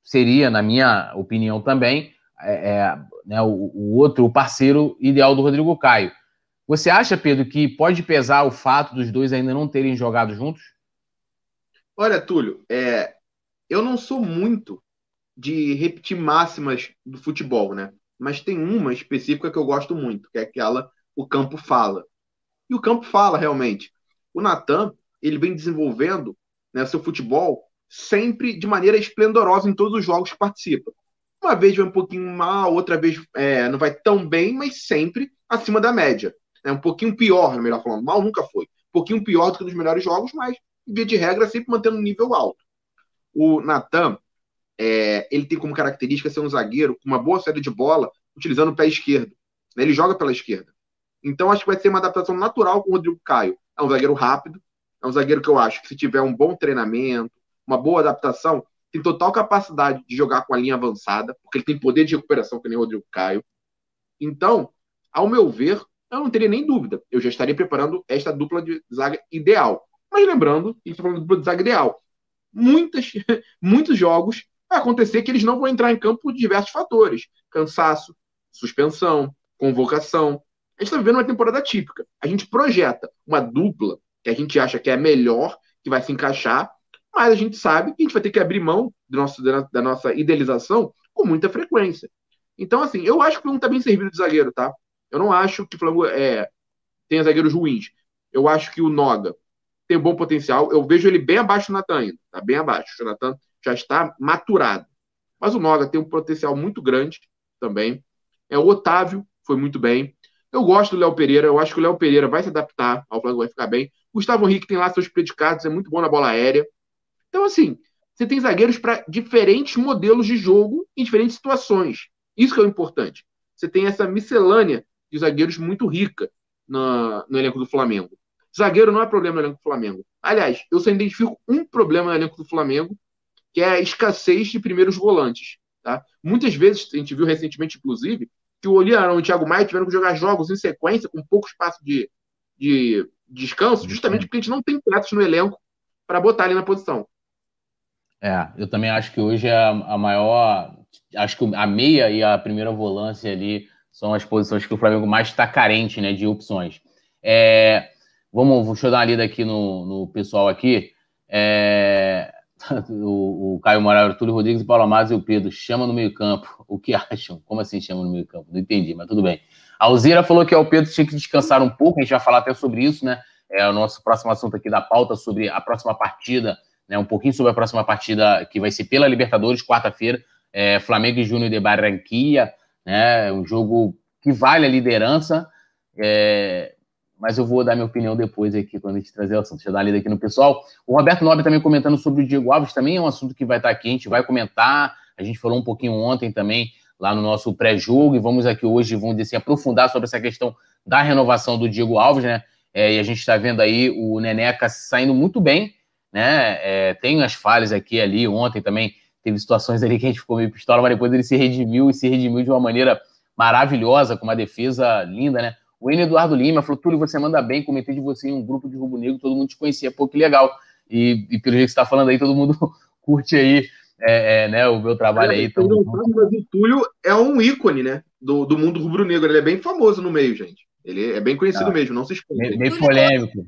seria, na minha opinião também, é, é, né, o, o, outro parceiro ideal do Rodrigo Caio. Você acha, Pedro, que pode pesar o fato dos dois ainda não terem jogado juntos? Olha, Túlio, é, eu não sou muito de repetir máximas do futebol, né? Mas tem uma específica que eu gosto muito, que é aquela o campo fala. E o campo fala realmente. O Natan, ele vem desenvolvendo né, seu futebol sempre de maneira esplendorosa em todos os jogos que participa. Uma vez vai um pouquinho mal, outra vez é, não vai tão bem, mas sempre acima da média. É um pouquinho pior, melhor falando. Mal nunca foi. Um pouquinho pior do que nos melhores jogos, mas, via de regra, sempre mantendo um nível alto. O Natan, é, ele tem como característica ser um zagueiro com uma boa saída de bola, utilizando o pé esquerdo. Né? Ele joga pela esquerda. Então, acho que vai ser uma adaptação natural com o Rodrigo Caio. É um zagueiro rápido, é um zagueiro que eu acho que se tiver um bom treinamento, uma boa adaptação, tem total capacidade de jogar com a linha avançada, porque ele tem poder de recuperação que nem o Rodrigo Caio. Então, ao meu ver, eu não teria nem dúvida. Eu já estaria preparando esta dupla de zaga ideal. Mas lembrando, a gente está falando de dupla de zaga ideal. Muitas, muitos jogos vai acontecer que eles não vão entrar em campo por diversos fatores. Cansaço, suspensão, convocação. A gente está vivendo uma temporada típica. A gente projeta uma dupla que a gente acha que é a melhor, que vai se encaixar, mas a gente sabe que a gente vai ter que abrir mão do nosso, da nossa idealização com muita frequência. Então, assim, eu acho que o Flamengo está bem servido de zagueiro, tá? Eu não acho que o Flamengo é, tenha zagueiros ruins. Eu acho que o Noga tem bom potencial. Eu vejo ele bem abaixo do Natan ainda. Tá bem abaixo. O Natan já está maturado. Mas o Noga tem um potencial muito grande também. É o Otávio, foi muito bem. Eu gosto do Léo Pereira, eu acho que o Léo Pereira vai se adaptar ao Flamengo, vai ficar bem. Gustavo Henrique tem lá seus predicados, é muito bom na bola aérea. Então, assim, você tem zagueiros para diferentes modelos de jogo em diferentes situações. Isso que é o importante. Você tem essa miscelânea de zagueiros muito rica no, no elenco do Flamengo. Zagueiro não é problema no elenco do Flamengo. Aliás, eu só identifico um problema no elenco do Flamengo, que é a escassez de primeiros volantes. Tá? Muitas vezes, a gente viu recentemente, inclusive, que o Oliarão e o Thiago Maia tiveram que jogar jogos em sequência, com pouco espaço de, de, de descanso, justamente porque a gente não tem peças no elenco para botar ali na posição. É, eu também acho que hoje é a, maior. Acho que a meia e a primeira volância ali são as posições que o Flamengo mais está carente né, de opções. É, vamos, deixa eu dar uma lida aqui no, no pessoal aqui. É, o, o Caio Moraes, Túlio Rodrigues, Paulo Amado e o Pedro, chama no meio-campo. O que acham? Como assim chama no meio-campo? Não entendi, mas tudo bem. A Alzira falou que o Pedro tinha que descansar um pouco, a gente vai falar até sobre isso, né? É o nosso próximo assunto aqui da pauta, sobre a próxima partida, né? Um pouquinho sobre a próxima partida que vai ser pela Libertadores, quarta-feira, é, Flamengo e Júnior de Barranquilla, né? Um jogo que vale a liderança. É, mas eu vou dar minha opinião depois aqui, quando a gente trazer o assunto. Deixa eu dar lida aqui no pessoal. O Roberto Nobre também comentando sobre o Diego Alves, também é um assunto que vai estar aqui, a gente vai comentar. A gente falou um pouquinho ontem também, lá no nosso pré-jogo, e vamos aqui hoje, vamos assim, aprofundar sobre essa questão da renovação do Diego Alves, né? É, e a gente está vendo aí o Neneca saindo muito bem, né? É, tem as falhas aqui e ali, ontem também teve situações ali que a gente ficou meio pistola, mas depois ele se redimiu e se redimiu de uma maneira maravilhosa, com uma defesa linda, né? O N. Eduardo Lima falou: Túlio, você manda bem, comentei de você em um grupo de Rubro Negro, todo mundo te conhecia, pô, que legal. E, e pelo jeito que você está falando aí, todo mundo curte aí é, é, né, o meu trabalho é, aí. Então... o Túlio é um ícone, né? Do, do mundo rubro-negro. Ele é bem famoso no meio, gente. Ele é bem conhecido ah, mesmo, não se esconde. Meio, meio polêmico.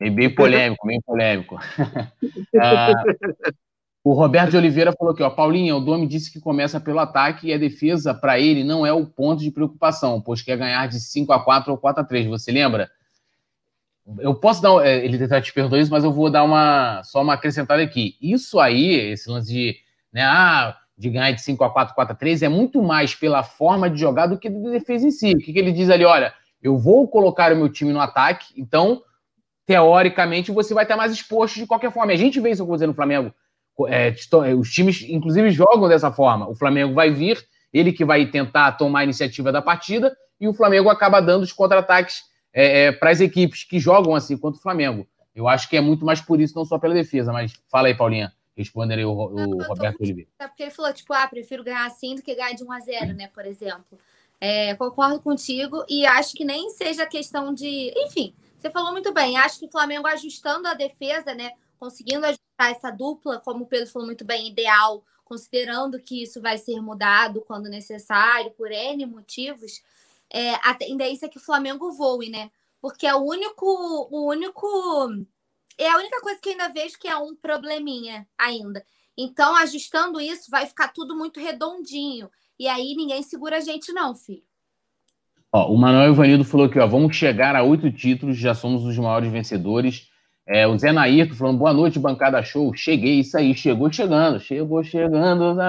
Né? Bem polêmico, bem polêmico. ah, o Roberto de Oliveira falou aqui, ó, Paulinha, o Domi disse que começa pelo ataque e a defesa, para ele, não é o ponto de preocupação, pois quer ganhar de 5 a 4 ou 4 a 3 Você lembra? Eu posso dar. É, ele tá te perguntou isso, mas eu vou dar uma só uma acrescentada aqui. Isso aí, esse lance de, né, ah, de ganhar de 5 a 4 4 a 3 é muito mais pela forma de jogar do que da defesa em si. O que, que ele diz ali? Olha, eu vou colocar o meu time no ataque, então, teoricamente, você vai estar mais exposto de qualquer forma. A gente vê isso acontecendo no Flamengo é, é, os times, inclusive, jogam dessa forma. O Flamengo vai vir, ele que vai tentar tomar a iniciativa da partida, e o Flamengo acaba dando os contra-ataques é, é, para as equipes que jogam assim quanto o Flamengo. Eu acho que é muito mais por isso, não só pela defesa. Mas fala aí, Paulinha. Respondendo aí o, o não, Roberto Oliveira. É porque ele falou, tipo, ah, prefiro ganhar assim do que ganhar de 1 a 0 né, por exemplo. É, concordo contigo e acho que nem seja questão de. Enfim, você falou muito bem. Acho que o Flamengo ajustando a defesa, né? conseguindo ajustar essa dupla, como o Pedro falou muito bem, ideal, considerando que isso vai ser mudado quando necessário, por N motivos, é, a tendência é que o Flamengo voe, né? Porque é o único, o único. É a única coisa que ainda vejo que é um probleminha ainda. Então, ajustando isso, vai ficar tudo muito redondinho. E aí ninguém segura a gente, não, filho. Ó, o Manuel Ivanildo falou aqui, ó, vamos chegar a oito títulos, já somos os maiores vencedores É, o Zé Nairto falando, boa noite, bancada show. Cheguei, isso aí, chegou chegando, chegou chegando,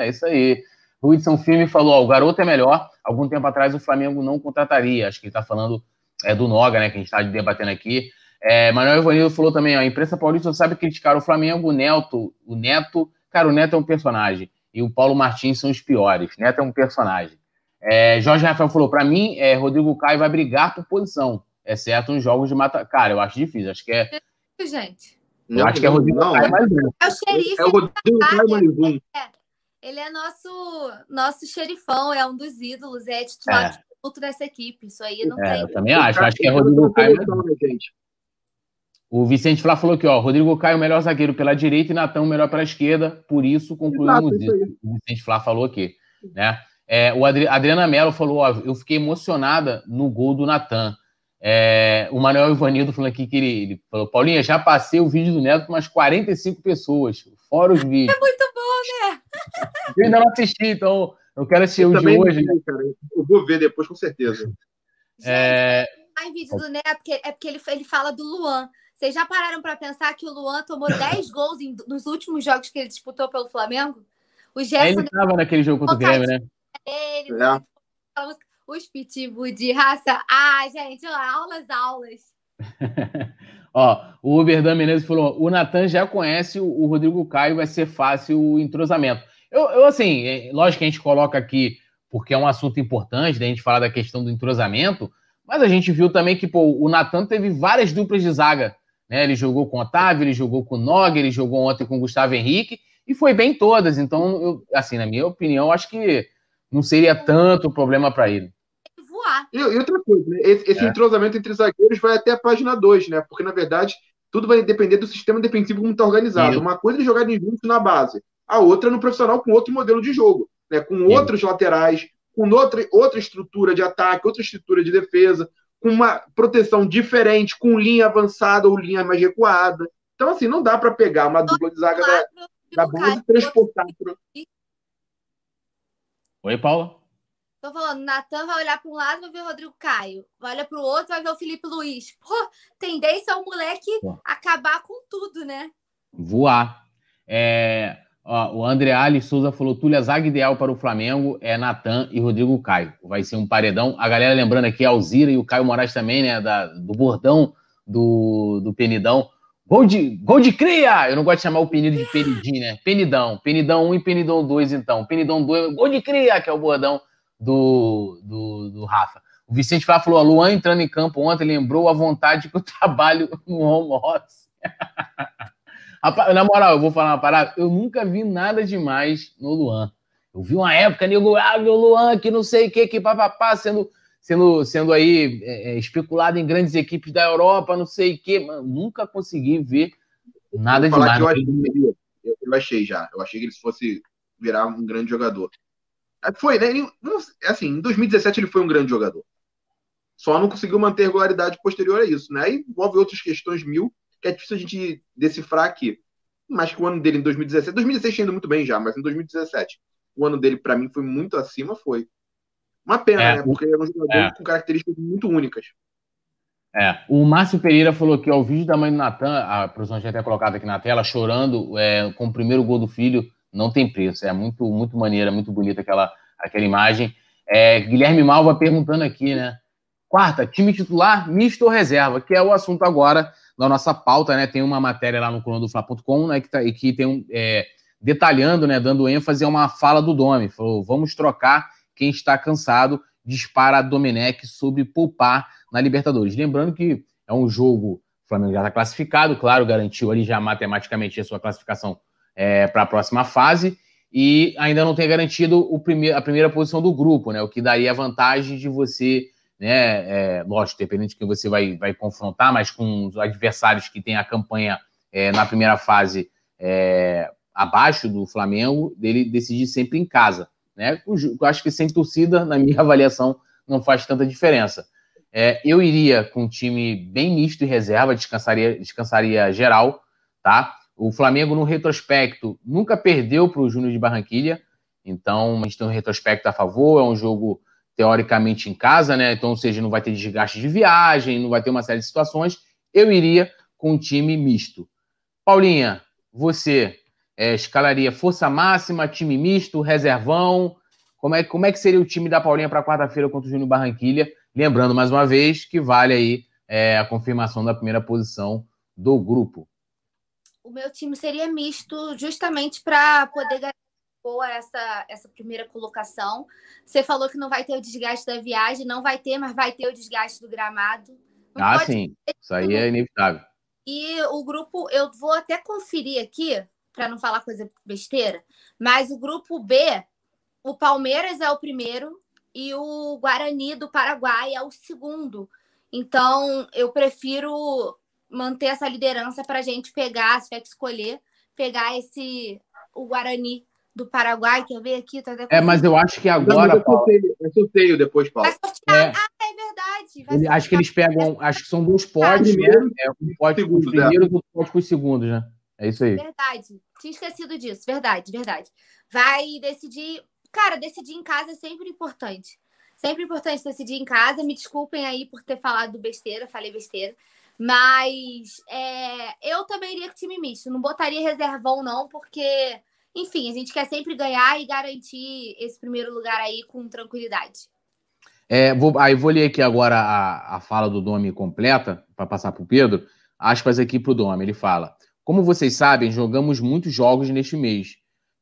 é isso aí. O Hudson Filme falou, ó, o garoto é melhor. Algum tempo atrás o Flamengo não contrataria. Acho que ele está falando é, do Noga, né, que a gente está debatendo aqui. É, Manuel Ivanildo falou também, ó, a imprensa paulista sabe criticar o Flamengo, o Neto, o Neto, cara, o Neto é um personagem. E o Paulo Martins são os piores. Neto é um personagem. É, Jorge Rafael falou, para mim, é, Rodrigo Caio vai brigar por posição exceto nos jogos de mata. Cara, eu acho difícil. Acho que é. Gente. Eu não, acho que é Rodrigo não, Caio mais um. É o xerife. É o Rodrigo Caio mais um. É. Ele é nosso, nosso xerifão, é um dos ídolos, é titular é. de dessa equipe. Isso aí não é, tem. Eu também acho. Acho que é Rodrigo Caio. gente. O Vicente Flá falou aqui, ó, Rodrigo Caio, melhor zagueiro pela direita e Natão, melhor pela esquerda, por isso concluímos Exato, isso. O Vicente Flá falou aqui, né? É, o Adri Adriana Mello falou, ó, eu fiquei emocionada no gol do Natan. É, o Manuel Ivanildo falando aqui que ele, ele, falou: Paulinha, já passei o vídeo do Neto com umas 45 pessoas, fora os vídeos. É muito bom, né? Eu ainda não assisti, então eu quero assistir eu o de hoje. Vi, cara. Eu vou ver depois, com certeza. Gente, é... mais vídeo do Neto é porque ele, ele fala do Luan. Vocês já pararam para pensar que o Luan tomou 10 gols em, nos últimos jogos que ele disputou pelo Flamengo? O Gerson. Ele estava naquele jogo contra o Grêmio, né? Ele, é os pitbull de raça. Ah, gente, aulas, aulas. Ó, o Uberdan Menezes falou: o Natan já conhece o Rodrigo Caio, vai ser fácil o entrosamento. Eu, eu, assim, é, lógico que a gente coloca aqui porque é um assunto importante, né, a gente falar da questão do entrosamento, mas a gente viu também que pô, o Natan teve várias duplas de zaga. Né? Ele jogou com o Otávio, ele jogou com o Nog, ele jogou ontem com o Gustavo Henrique, e foi bem todas. Então, eu, assim, na minha opinião, acho que não seria tanto problema para ele voar. E, e outra coisa, né? esse, esse é. entrosamento entre zagueiros vai até a página 2, né? Porque, na verdade, tudo vai depender do sistema defensivo como está organizado. Uma coisa é jogar em juntos na base, a outra é no profissional com outro modelo de jogo, né? com outros laterais, com outra, outra estrutura de ataque, outra estrutura de defesa, com uma proteção diferente, com linha avançada ou linha mais recuada. Então, assim, não dá para pegar uma dupla de zaga da, da base e transportar para. Oi, Paula. Tô falando, Natan vai olhar para um lado, vai ver o Rodrigo Caio. Vai olhar para o outro, vai ver o Felipe Luiz. Pô, tendência é o moleque Pô. acabar com tudo, né? Voar. É, ó, o André Ali Souza falou: Túlio, a zaga ideal para o Flamengo é Natan e Rodrigo Caio. Vai ser um paredão. A galera lembrando aqui, a Alzira e o Caio Moraes também, né? Da, do bordão do, do Penidão. Gol de, gol de cria! Eu não gosto de chamar o penido de Penidim, né? Penidão. Penidão 1 e Penidão 2, então. Penidão 2, gol de cria, que é o bordão do, do, do Rafa. O Vicente Flá falou: a Luan entrando em campo ontem lembrou a vontade que eu trabalho no home office. Na moral, eu vou falar uma parada. Eu nunca vi nada demais no Luan. Eu vi uma época, nego, ah, meu Luan, que não sei o que, que papapá, sendo, sendo, sendo aí é, é, especulado em grandes equipes da Europa, não sei o que. Nunca consegui ver nada demais. Eu achei, eu achei já. Eu achei que ele fosse virar um grande jogador. Foi, né? assim, em 2017 ele foi um grande jogador. Só não conseguiu manter regularidade posterior a isso, né? E envolve outras questões mil que é difícil a gente decifrar aqui. Mas que o ano dele em 2017, 2016 tinha ido muito bem já, mas em 2017, o ano dele para mim foi muito acima, foi. Uma pena, é, né? Porque ele é um jogador é. com características muito únicas. É, o Márcio Pereira falou que o vídeo da mãe do Natan, a produção já até colocado aqui na tela, chorando é, com o primeiro gol do filho não tem preço. É muito, muito maneira, muito bonita aquela, aquela imagem. É, Guilherme Malva perguntando aqui, né? Quarta, time titular, misto ou reserva, que é o assunto agora da nossa pauta, né? Tem uma matéria lá no colunadofla.com, né? Que, tá, que tem um, é, detalhando, né? Dando ênfase a uma fala do Domi. Falou, vamos trocar quem está cansado, dispara a Domenech sobre poupar na Libertadores. Lembrando que é um jogo, o Flamengo já está classificado, claro, garantiu ali já matematicamente a sua classificação é, para a próxima fase e ainda não tem garantido o primeir, a primeira posição do grupo, né? O que daria vantagem de você, né? É, lógico, dependendo de quem você vai, vai confrontar, mas com os adversários que têm a campanha é, na primeira fase é, abaixo do Flamengo, dele decidir sempre em casa, né? Acho que sem torcida, na minha avaliação, não faz tanta diferença. É, eu iria com um time bem misto e reserva, descansaria, descansaria geral, tá? O Flamengo, no retrospecto, nunca perdeu para o Júnior de Barranquilha, então a gente tem um retrospecto a favor, é um jogo teoricamente em casa, né? Então, ou seja, não vai ter desgaste de viagem, não vai ter uma série de situações. Eu iria com um time misto. Paulinha, você é, escalaria força máxima, time misto, reservão? Como é, como é que seria o time da Paulinha para quarta-feira contra o Júnior Barranquilha? Lembrando, mais uma vez, que vale aí é, a confirmação da primeira posição do grupo. O meu time seria misto, justamente para poder garantir essa, essa primeira colocação. Você falou que não vai ter o desgaste da viagem, não vai ter, mas vai ter o desgaste do gramado. Não ah, sim. Isso aí é inevitável. E o grupo, eu vou até conferir aqui, para não falar coisa besteira, mas o grupo B, o Palmeiras é o primeiro e o Guarani do Paraguai é o segundo. Então, eu prefiro manter essa liderança para a gente pegar, se tiver que escolher, pegar esse o Guarani do Paraguai, quer ver aqui? Tá é, mas eu acho que agora. Não, sorteio, é sorteio depois, Paulo. Vai sortear. É. Ah, é verdade. Ele, acho que eles pegam. Acho que são dois potes, né? É, um pote com os primeiros e um pote com os segundos, né? É isso aí. Verdade. Tinha esquecido disso. Verdade, verdade. Vai decidir. Cara, decidir em casa é sempre importante. Sempre importante decidir em casa. Me desculpem aí por ter falado besteira, falei besteira. Mas é, eu também iria com time misto. Não botaria reservão, não, porque, enfim, a gente quer sempre ganhar e garantir esse primeiro lugar aí com tranquilidade. É, vou, aí vou ler aqui agora a, a fala do Domi completa, para passar para o Pedro. Aspas aqui para o Domi. Ele fala: Como vocês sabem, jogamos muitos jogos neste mês.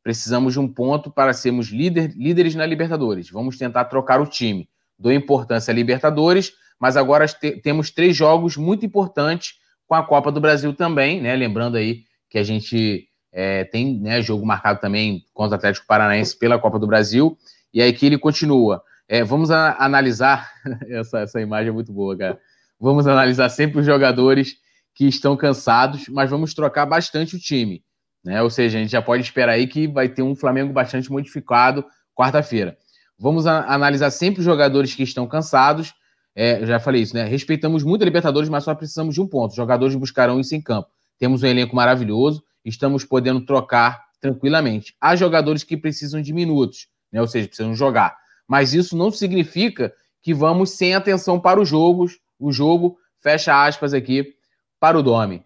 Precisamos de um ponto para sermos líder, líderes na Libertadores. Vamos tentar trocar o time. Dou importância à Libertadores mas agora te, temos três jogos muito importantes com a Copa do Brasil também, né? Lembrando aí que a gente é, tem né, jogo marcado também contra o Atlético Paranaense pela Copa do Brasil. E aí que ele continua. É, vamos a, analisar. essa, essa imagem é muito boa, cara. Vamos analisar sempre os jogadores que estão cansados, mas vamos trocar bastante o time. Né? Ou seja, a gente já pode esperar aí que vai ter um Flamengo bastante modificado quarta-feira. Vamos analisar sempre os jogadores que estão cansados, é, já falei isso, né? Respeitamos muito a Libertadores, mas só precisamos de um ponto. Os jogadores buscarão isso em campo. Temos um elenco maravilhoso, estamos podendo trocar tranquilamente. Há jogadores que precisam de minutos, né? Ou seja, precisam jogar. Mas isso não significa que vamos sem atenção para os jogos. O jogo, fecha aspas aqui, para o Domi.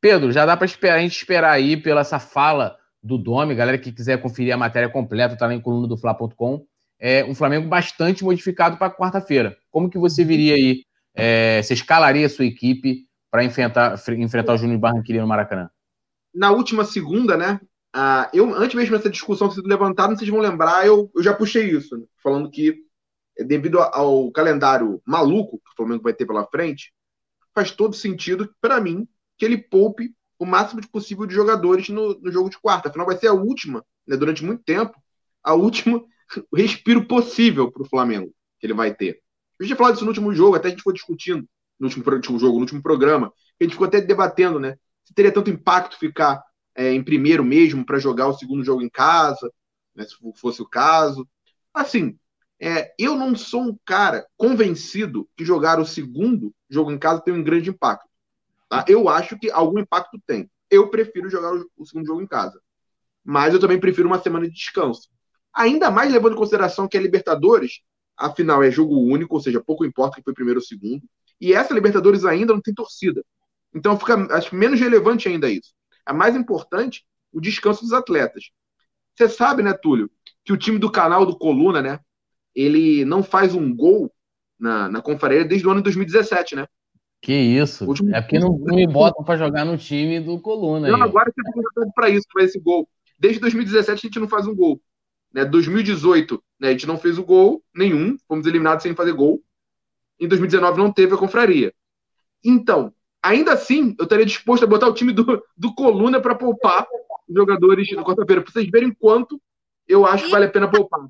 Pedro, já dá para esperar, a gente esperar aí pela essa fala do Domi. Galera que quiser conferir a matéria completa, tá lá em coluna do Fla.com é, um Flamengo bastante modificado para quarta-feira. Como que você viria aí? É, você escalaria a sua equipe para enfrentar, enfrentar o Júnior Barranquilla no Maracanã? Na última segunda, né? Eu, antes mesmo dessa discussão ter sido levantada, vocês vão lembrar, eu, eu já puxei isso, né, falando que devido ao calendário maluco que o Flamengo vai ter pela frente, faz todo sentido, para mim, que ele poupe o máximo de possível de jogadores no, no jogo de quarta. Afinal, vai ser a última, né, durante muito tempo, a última respiro possível para o Flamengo que ele vai ter. A gente falou disso no último jogo, até a gente foi discutindo no último, último jogo, no último programa. A gente ficou até debatendo, né? Se teria tanto impacto ficar é, em primeiro mesmo para jogar o segundo jogo em casa, né, se fosse o caso. Assim, é, eu não sou um cara convencido que jogar o segundo jogo em casa tem um grande impacto. Tá? Eu acho que algum impacto tem. Eu prefiro jogar o, segundo jogo em casa. Mas eu também prefiro uma semana de descanso. Ainda mais levando em consideração que a Libertadores, afinal, é jogo único, ou seja, pouco importa quem foi primeiro ou segundo. E essa Libertadores ainda não tem torcida. Então fica, acho menos relevante ainda isso. É mais importante o descanso dos atletas. Você sabe, né, Túlio, que o time do canal do Coluna, né, ele não faz um gol na, na conferência desde o ano de 2017, né? Que isso. Último... É porque não, não me botam para jogar no time do Coluna. Não, aí. agora você está para isso, para esse gol. Desde 2017 a gente não faz um gol. Né? 2018, né, a gente não fez o gol nenhum, fomos eliminados sem fazer gol. Em 2019 não teve a confraria. Então, ainda assim, eu estaria disposto a botar o time do, do Coluna para poupar os jogadores na quarta-feira, para vocês verem quanto eu acho que vale a pena poupar.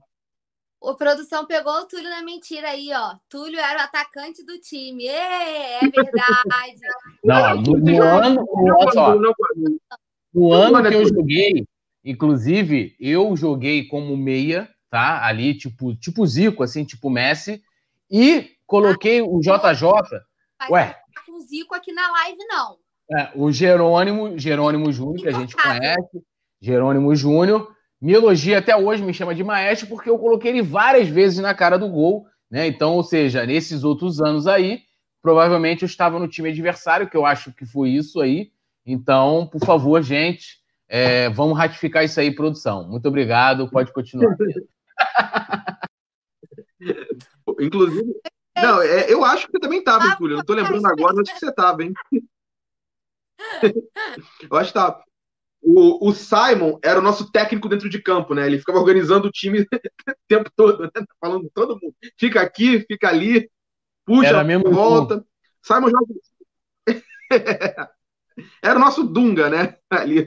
O produção pegou o Túlio na mentira aí, ó. Túlio era o atacante do time. É, é verdade. não, no, no ano, no, só, no ano que eu joguei, Inclusive, eu joguei como meia, tá? Ali, tipo, tipo Zico, assim, tipo Messi, e coloquei o JJ. Ué. Com o Zico aqui na live, não. É, o Jerônimo, Jerônimo Júnior, que a gente conhece, Jerônimo Júnior, me elogia até hoje, me chama de maestro, porque eu coloquei ele várias vezes na cara do gol, né? Então, ou seja, nesses outros anos aí, provavelmente eu estava no time adversário, que eu acho que foi isso aí. Então, por favor, gente, é, vamos ratificar isso aí, produção. Muito obrigado, pode continuar. Inclusive, não, é, eu acho que você também estava, Túlio. Não estou lembrando agora, mas acho que você estava, hein? eu acho que estava. O, o, Simon era o nosso técnico dentro de campo, né? Ele ficava organizando o time o tempo todo, né? Falando todo mundo. Fica aqui, fica ali, puxa, era mesmo volta. Simon joga. era o nosso Dunga, né? Ali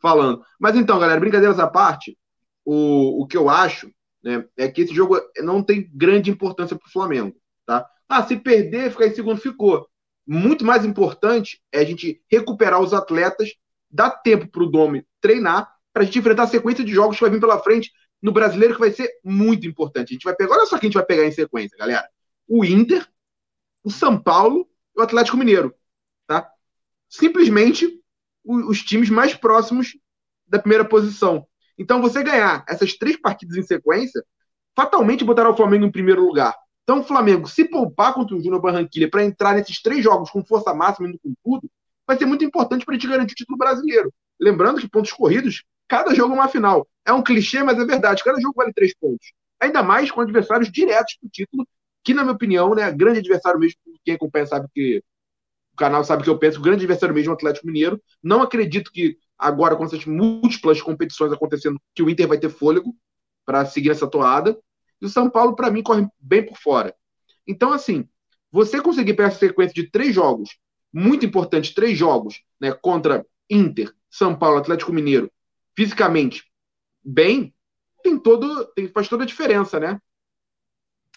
falando. Mas então, galera, brincadeiras à parte, o, o que eu acho né, é que esse jogo não tem grande importância para o Flamengo. Tá? Ah, se perder, ficar em segundo, ficou. Muito mais importante é a gente recuperar os atletas, dar tempo para o Domi treinar, para a gente enfrentar a sequência de jogos que vai vir pela frente no brasileiro, que vai ser muito importante. A gente vai pegar, olha só que a gente vai pegar em sequência, galera. O Inter, o São Paulo e o Atlético Mineiro. Tá? Simplesmente os times mais próximos da primeira posição. Então, você ganhar essas três partidas em sequência, fatalmente botará o Flamengo em primeiro lugar. Então, o Flamengo, se poupar contra o Júnior Barranquilla para entrar nesses três jogos com força máxima e com tudo, vai ser muito importante para a gente garantir o título brasileiro. Lembrando que pontos corridos, cada jogo é uma final. É um clichê, mas é verdade. Cada jogo vale três pontos. Ainda mais com adversários diretos do título, que, na minha opinião, né, grande adversário mesmo, quem acompanha sabe que o canal sabe que eu penso, o grande adversário mesmo é o Atlético Mineiro. Não acredito que agora com essas múltiplas competições acontecendo, que o Inter vai ter fôlego para seguir essa toada. E o São Paulo, para mim, corre bem por fora. Então, assim, você conseguir pegar essa sequência de três jogos, muito importante, três jogos, né, contra Inter, São Paulo, Atlético Mineiro, fisicamente bem, tem todo, tem, faz toda a diferença, né?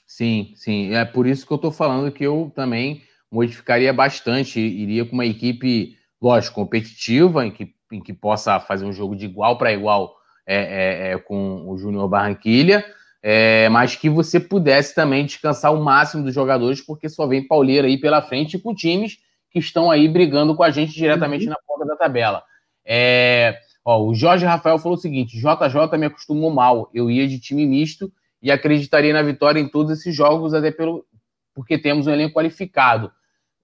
Sim, sim. É por isso que eu estou falando que eu também modificaria bastante, iria com uma equipe, lógico, competitiva, em que em que possa fazer um jogo de igual para igual é, é, é, com o Júnior Barranquilha, é, mas que você pudesse também descansar o máximo dos jogadores, porque só vem pauleira aí pela frente com times que estão aí brigando com a gente diretamente uhum. na ponta da tabela. É, ó, o Jorge Rafael falou o seguinte: JJ me acostumou mal, eu ia de time misto e acreditaria na vitória em todos esses jogos, até pelo, porque temos um elenco qualificado.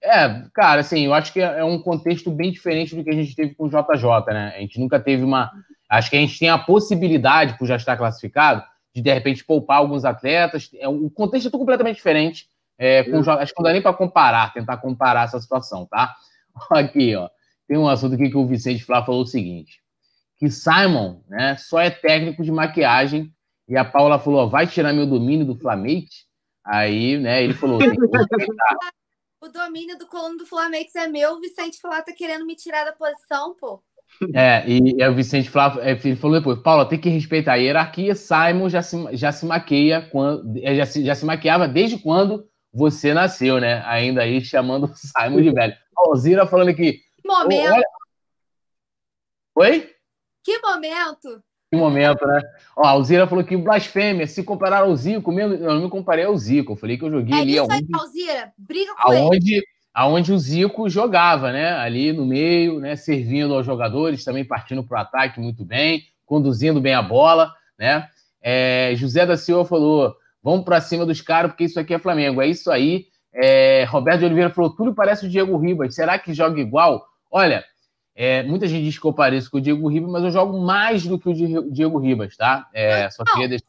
É, cara, assim, eu acho que é um contexto bem diferente do que a gente teve com o JJ, né? A gente nunca teve uma. Acho que a gente tem a possibilidade, por já estar classificado, de de repente poupar alguns atletas. É, o contexto é completamente diferente. É, com. Acho que não dá nem para comparar, tentar comparar essa situação, tá? Aqui, ó. Tem um assunto aqui que o Vicente Flá falou o seguinte: que Simon, né, só é técnico de maquiagem. E a Paula falou: vai tirar meu domínio do Flamengo? Aí, né, ele falou: o domínio do colono do Flamengo é meu, o Vicente Flá tá querendo me tirar da posição, pô. É, e, e o Vicente Flá é, falou depois, Paula, tem que respeitar a hierarquia, Simon já se, já se maqueia, quando, já, se, já se maquiava desde quando você nasceu, né? Ainda aí chamando o Simon de velho. A Alzira falando aqui. Que momento! Olha... Oi? Que momento! Que momento, né? Ó, a Alzira falou que blasfêmia, se comparar ao Zico, eu não me comparei ao Zico, eu falei que eu joguei é ali isso aonde, aí, Alzira, briga com aonde, ele. Aonde o Zico jogava, né? Ali no meio, né? Servindo aos jogadores, também partindo para o ataque muito bem, conduzindo bem a bola, né? É, José da Silva falou: vamos para cima dos caras, porque isso aqui é Flamengo. É isso aí. É, Roberto de Oliveira falou: tudo parece o Diego Ribas. Será que joga igual? Olha, é, muita gente diz que eu pareço com o Diego Ribas, mas eu jogo mais do que o Diego Ribas, tá? É, só queria deixar.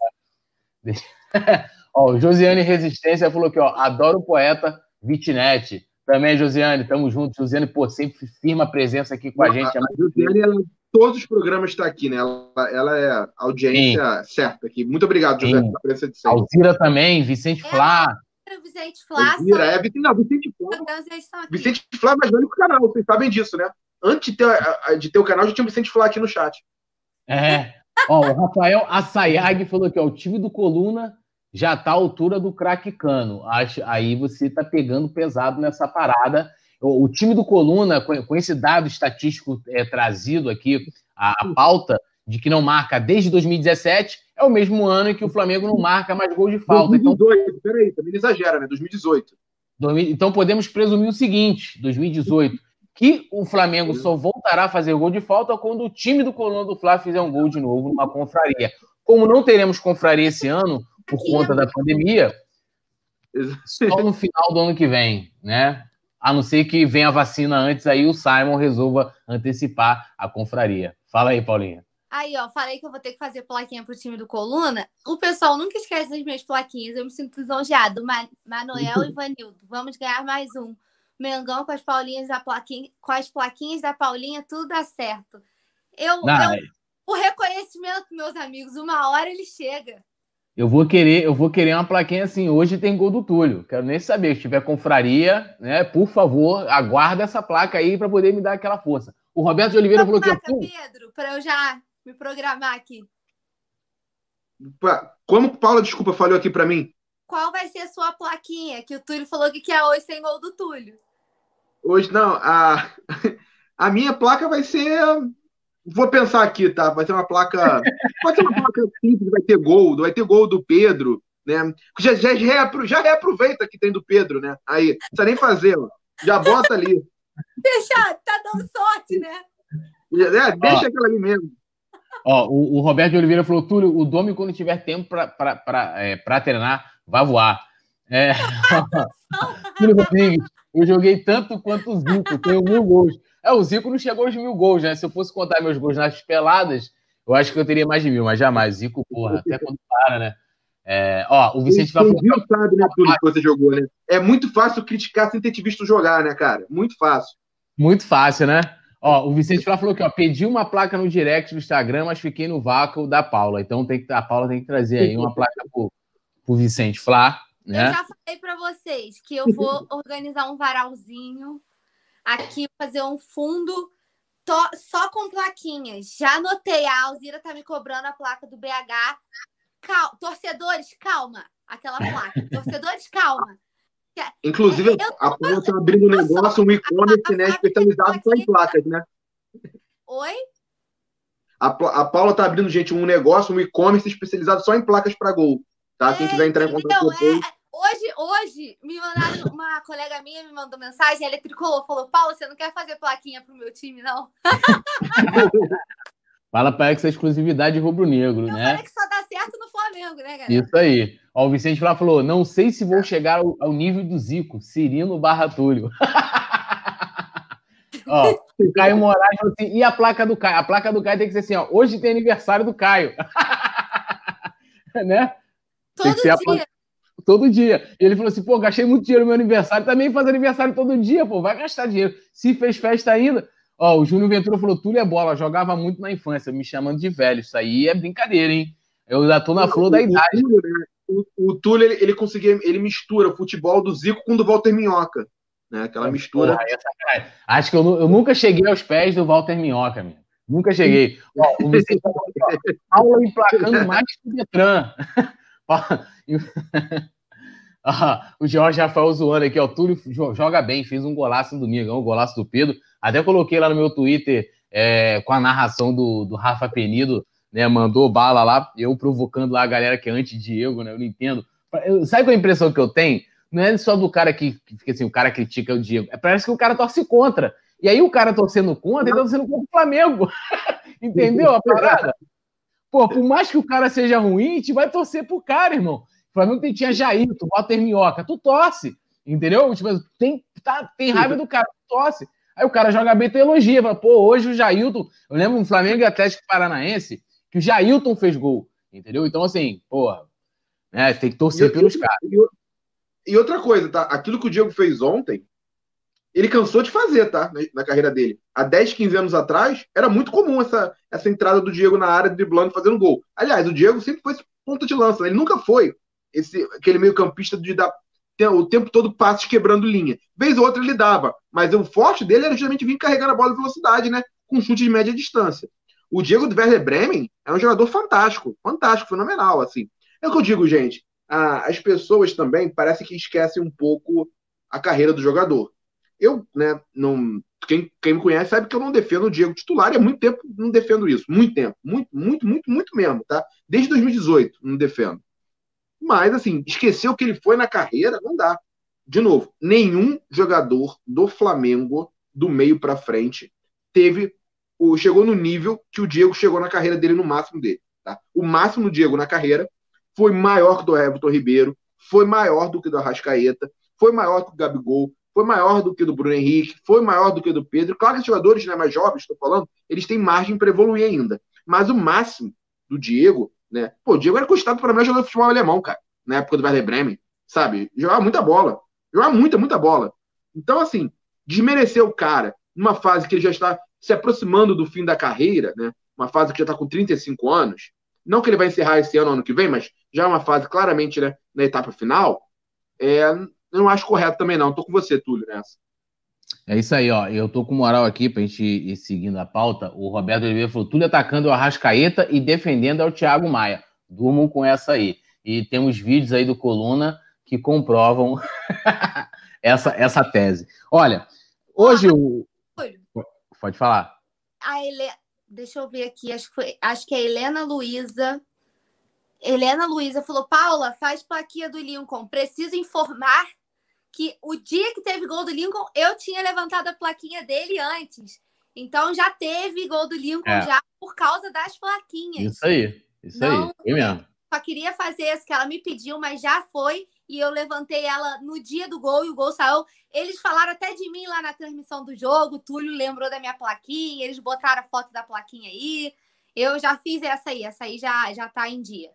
ó, o Josiane Resistência falou que, ó, adoro o poeta Vitinete. Também, Josiane, tamo junto. Josiane, pô, sempre firma presença aqui com a gente. A Josiane, ela, todos os programas está aqui, né? Ela, ela é audiência Sim. certa aqui. Muito obrigado, Josiane, pela presença de sempre. Alzira também, Vicente Flá. É, Vicente Flá. Alzira, é, Vicente, não, Vicente Flá. Vicente Flá é mais velho que o canal, vocês sabem disso, né? antes de ter, de ter o canal, já tinha o Vicente Flá aqui no chat. É. Ó, o Rafael Assayag falou que ó, o time do Coluna já está à altura do craque Cano. Acho, aí você está pegando pesado nessa parada. O, o, time do Coluna, com, com esse dado estatístico é, trazido aqui, a, a, pauta de que não marca desde 2017, é o mesmo ano em que o Flamengo não marca mais gol de falta. 2018, então, peraí, também exagera, né? 2018. Então podemos presumir o seguinte: 2018 que o Flamengo só voltará a fazer gol de falta quando o time do Coluna do Fla fizer um gol de novo numa confraria. Como não teremos confraria esse ano, por conta da pandemia, só no final do ano que vem, né? A não ser que venha a vacina antes, aí o Simon resolva antecipar a confraria. Fala aí, Paulinha. Aí, ó, falei que eu vou ter que fazer plaquinha pro time do Coluna. O pessoal nunca esquece das minhas plaquinhas. Eu me sinto lisonjeado. Ma Manuel e Vanildo, vamos ganhar mais um. Mengão com as Paulinhas da plaquinha, com as plaquinhas da Paulinha, tudo dá certo. Eu, eu é. o reconhecimento, meus amigos, uma hora ele chega. Eu vou querer, eu vou querer uma plaquinha assim. Hoje tem gol do Túlio. Quero nem saber. Se tiver confraria, né? Por favor, aguarda essa placa aí para poder me dar aquela força. O Roberto de Oliveira falou placa, que. Pedro, para eu já me programar aqui. Como Paula, desculpa, falou aqui para mim? Qual vai ser a sua plaquinha? Que o Túlio falou que quer hoje sem gol do Túlio. Hoje não, a, a minha placa vai ser. Vou pensar aqui, tá? Vai ser uma placa. Pode ser uma placa simples, vai ter gol, vai ter gol do Pedro, né? Já, já, já reaproveita que tem do Pedro, né? Aí, não precisa nem fazer, ó. Já bota ali. Deixa, tá dando sorte, né? É, deixa aquela ali mesmo. Ó, o, o, Roberto de Oliveira falou: Túlio, o Domi, quando tiver tempo para é, treinar, vai voar. É... Túlio Rodrigues, eu joguei tanto quanto o Zico, tenho mil gols. É, o Zico não chegou aos mil gols, né? Se eu fosse contar meus gols nas peladas, eu acho que eu teria mais de mil, mas jamais. Zico, porra, até quando para, né? É, ó, o Vicente vai falar. sabe, né, tudo que você jogou, né? É muito fácil criticar sem ter te visto jogar, né, cara? Muito fácil. Muito fácil, né? Ó, o Vicente Flá falou que ó, pedi uma placa no direct do Instagram, mas fiquei no vácuo da Paula. Então tem que, a Paula tem que trazer aí uma placa pro, pro Vicente Flá. Né? Eu já falei para vocês que eu vou organizar um varalzinho aqui, fazer um fundo to, só com plaquinhas. Já anotei, a Alzira tá me cobrando a placa do BH. Cal, torcedores, calma, aquela placa. Torcedores, calma. Inclusive, eu, a Paula está abrindo um negócio, um e-commerce, né, especializado só em placas, né? Oi? A, a Paula está abrindo, gente, um negócio, um e-commerce especializado só em placas para gol. Tá? É, Quem quiser entrar em contato com é, Hoje, hoje, me mandaram, uma colega minha me mandou mensagem, ela tricolou, falou, Paula, você não quer fazer plaquinha pro meu time, não? Fala para ela que isso é exclusividade rubro-negro, né? Falei que só dá certo no Flamengo, né, galera? Isso aí. Ó, o Vicente lá falou: não sei se vou chegar ao, ao nível do Zico, Cirino barra Túlio. ó, o Caio Moraes falou assim: e a placa do Caio? A placa do Caio tem que ser assim: ó, hoje tem aniversário do Caio. né? Todo dia. Placa... Todo dia. E ele falou assim: pô, gastei muito dinheiro no meu aniversário, também faz aniversário todo dia, pô, vai gastar dinheiro. Se fez festa ainda. Ó, o Júnior Ventura falou: Túlio é bola, jogava muito na infância, me chamando de velho. Isso aí é brincadeira, hein? Eu já tô na flor da idade. O, né? o, o Túlio, ele, ele conseguia, ele mistura o futebol do Zico com o do Walter Minhoca. Né? Aquela mistura. Porra, essa, Acho que eu, eu, nunca cheguei aos pés do Walter Minhoca, meu. Nunca cheguei. Ó, o Vicente Paulo emplacando mais que o Detran. o Jorge Rafael zoando aqui, ó. Túlio joga bem, fez um golaço no domingo, um golaço do Pedro. Até coloquei lá no meu Twitter é, com a narração do, do Rafa Penido né, mandou bala lá, eu provocando lá a galera que é anti-Diego, né, eu não entendo. Sabe qual é a impressão que eu tenho? Não é só do cara que, assim, o cara critica o Diego, é, parece que o cara torce contra. E aí o cara torcendo contra, ele tá torcendo contra o Flamengo. Entendeu a parada? Pô, por mais que o cara seja ruim, a gente vai torcer pro cara, irmão. O Flamengo tem, tinha Jairto, Walter Minhoca, tu torce, entendeu? Tipo, tem, tá, tem raiva do cara, tu torce. Aí o cara joga bem, tu elogia, fala, pô, hoje o Jailton, eu lembro um Flamengo e Atlético Paranaense, que o Jailton fez gol, entendeu? Então, assim, porra, né, tem que torcer e, pelos caras. E, outra coisa, tá? Aquilo que o Diego fez ontem, ele cansou de fazer, tá? Na, na, carreira dele. Há 10, 15 anos atrás, era muito comum essa, essa entrada do Diego na área, driblando, fazendo gol. Aliás, o Diego sempre foi ponta de lança, né? ele nunca foi esse aquele meio-campista de dar o tempo todo passes quebrando linha. Vez ou outra ele dava, mas o forte dele era justamente vir carregando a bola em velocidade, né? Com chute de média distância. O Diego do Werder Bremen é um jogador fantástico, fantástico, fenomenal, assim. É o que eu digo, gente. as pessoas também parece que esquecem um pouco a carreira do jogador. Eu, né, não, quem, quem me conhece sabe que eu não defendo o Diego titular e há muito tempo não defendo isso. Muito tempo. Muito, muito, muito, muito mesmo, tá? Desde 2018 não defendo. Mas, assim, esquecer o que ele foi na carreira, não dá. De novo, nenhum jogador do Flamengo, do meio para frente, teve o, chegou no nível que o Diego chegou na carreira dele, no máximo dele. Tá? O máximo do Diego na carreira foi maior que do Everton Ribeiro, foi maior do que do Arrascaeta, foi maior do que o Gabigol, foi maior do que do Bruno Henrique, foi maior do que do Pedro. Claro que os jogadores né, mais jovens, estou falando, eles têm margem para evoluir ainda. Mas o máximo do Diego, né? Pô, o Diego era custado para melhor jogador de futebol alemão, cara, na época do Werder Bremen, sabe? Jogava muita bola. Jogava muita, muita bola. Então, assim, desmerecer o cara numa fase que ele já está se aproximando do fim da carreira, né? Uma fase que já está com 35 anos. Não que ele vai encerrar esse ano, ano que vem, mas já é uma fase claramente né, na etapa final. É, não acho correto também, não. Tô com você, Túlio, nessa. É isso aí, ó. Eu tô com moral aqui pra gente ir seguindo a pauta. O Roberto Oliveira falou: Túlio atacando o Arrascaeta e defendendo ao Thiago Maia. Durmam com essa aí. E temos vídeos aí do Coluna que comprovam essa, essa tese. Olha, hoje o. Pode falar. A Ele... Deixa eu ver aqui, acho que, foi... acho que é a Helena Luiza. Helena Luiza falou: Paula, faz plaquinha do Lincoln. Preciso informar que o dia que teve gol do Lincoln, eu tinha levantado a plaquinha dele antes. Então já teve gol do Lincoln é. já por causa das plaquinhas. Isso aí, isso Não, aí, foi mesmo. Só queria fazer esse que ela me pediu, mas já foi. E eu levantei ela no dia do gol e o gol saiu. Eles falaram até de mim lá na transmissão do jogo. O Túlio lembrou da minha plaquinha, eles botaram a foto da plaquinha aí. Eu já fiz essa aí, essa aí já, já tá em dia.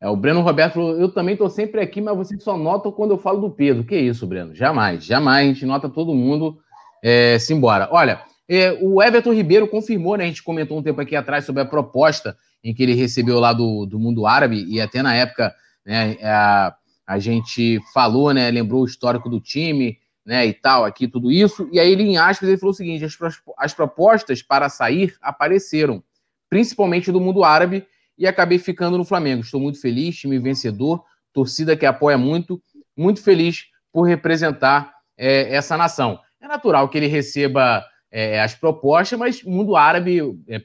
É, o Breno Roberto falou: eu também estou sempre aqui, mas vocês só notam quando eu falo do Pedro. Que isso, Breno? Jamais, jamais. A gente nota todo mundo é, se embora. Olha, é, o Everton Ribeiro confirmou, né? A gente comentou um tempo aqui atrás sobre a proposta em que ele recebeu lá do, do mundo árabe, e até na época né, a, a gente falou, né? Lembrou o histórico do time, né? E tal, aqui, tudo isso. E aí ele, em aspas, ele falou o seguinte: as, as propostas para sair apareceram, principalmente do mundo árabe e acabei ficando no Flamengo. Estou muito feliz, time vencedor, torcida que apoia muito, muito feliz por representar é, essa nação. É natural que ele receba é, as propostas, mas mundo árabe, é,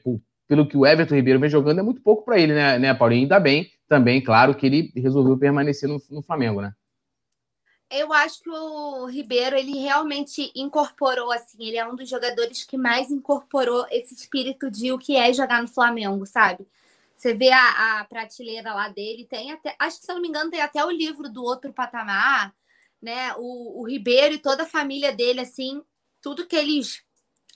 pelo que o Everton Ribeiro vem jogando, é muito pouco para ele, né, né, Paulinho? Ainda bem também, claro, que ele resolveu permanecer no, no Flamengo, né? eu acho que o Ribeiro ele realmente incorporou assim, ele é um dos jogadores que mais incorporou esse espírito de o que é jogar no Flamengo, sabe? Você vê a, a, prateleira lá dele, tem até, acho que se eu não me engano, tem até o livro do outro patamar, né? O, o Ribeiro e toda a família dele, assim, tudo que eles.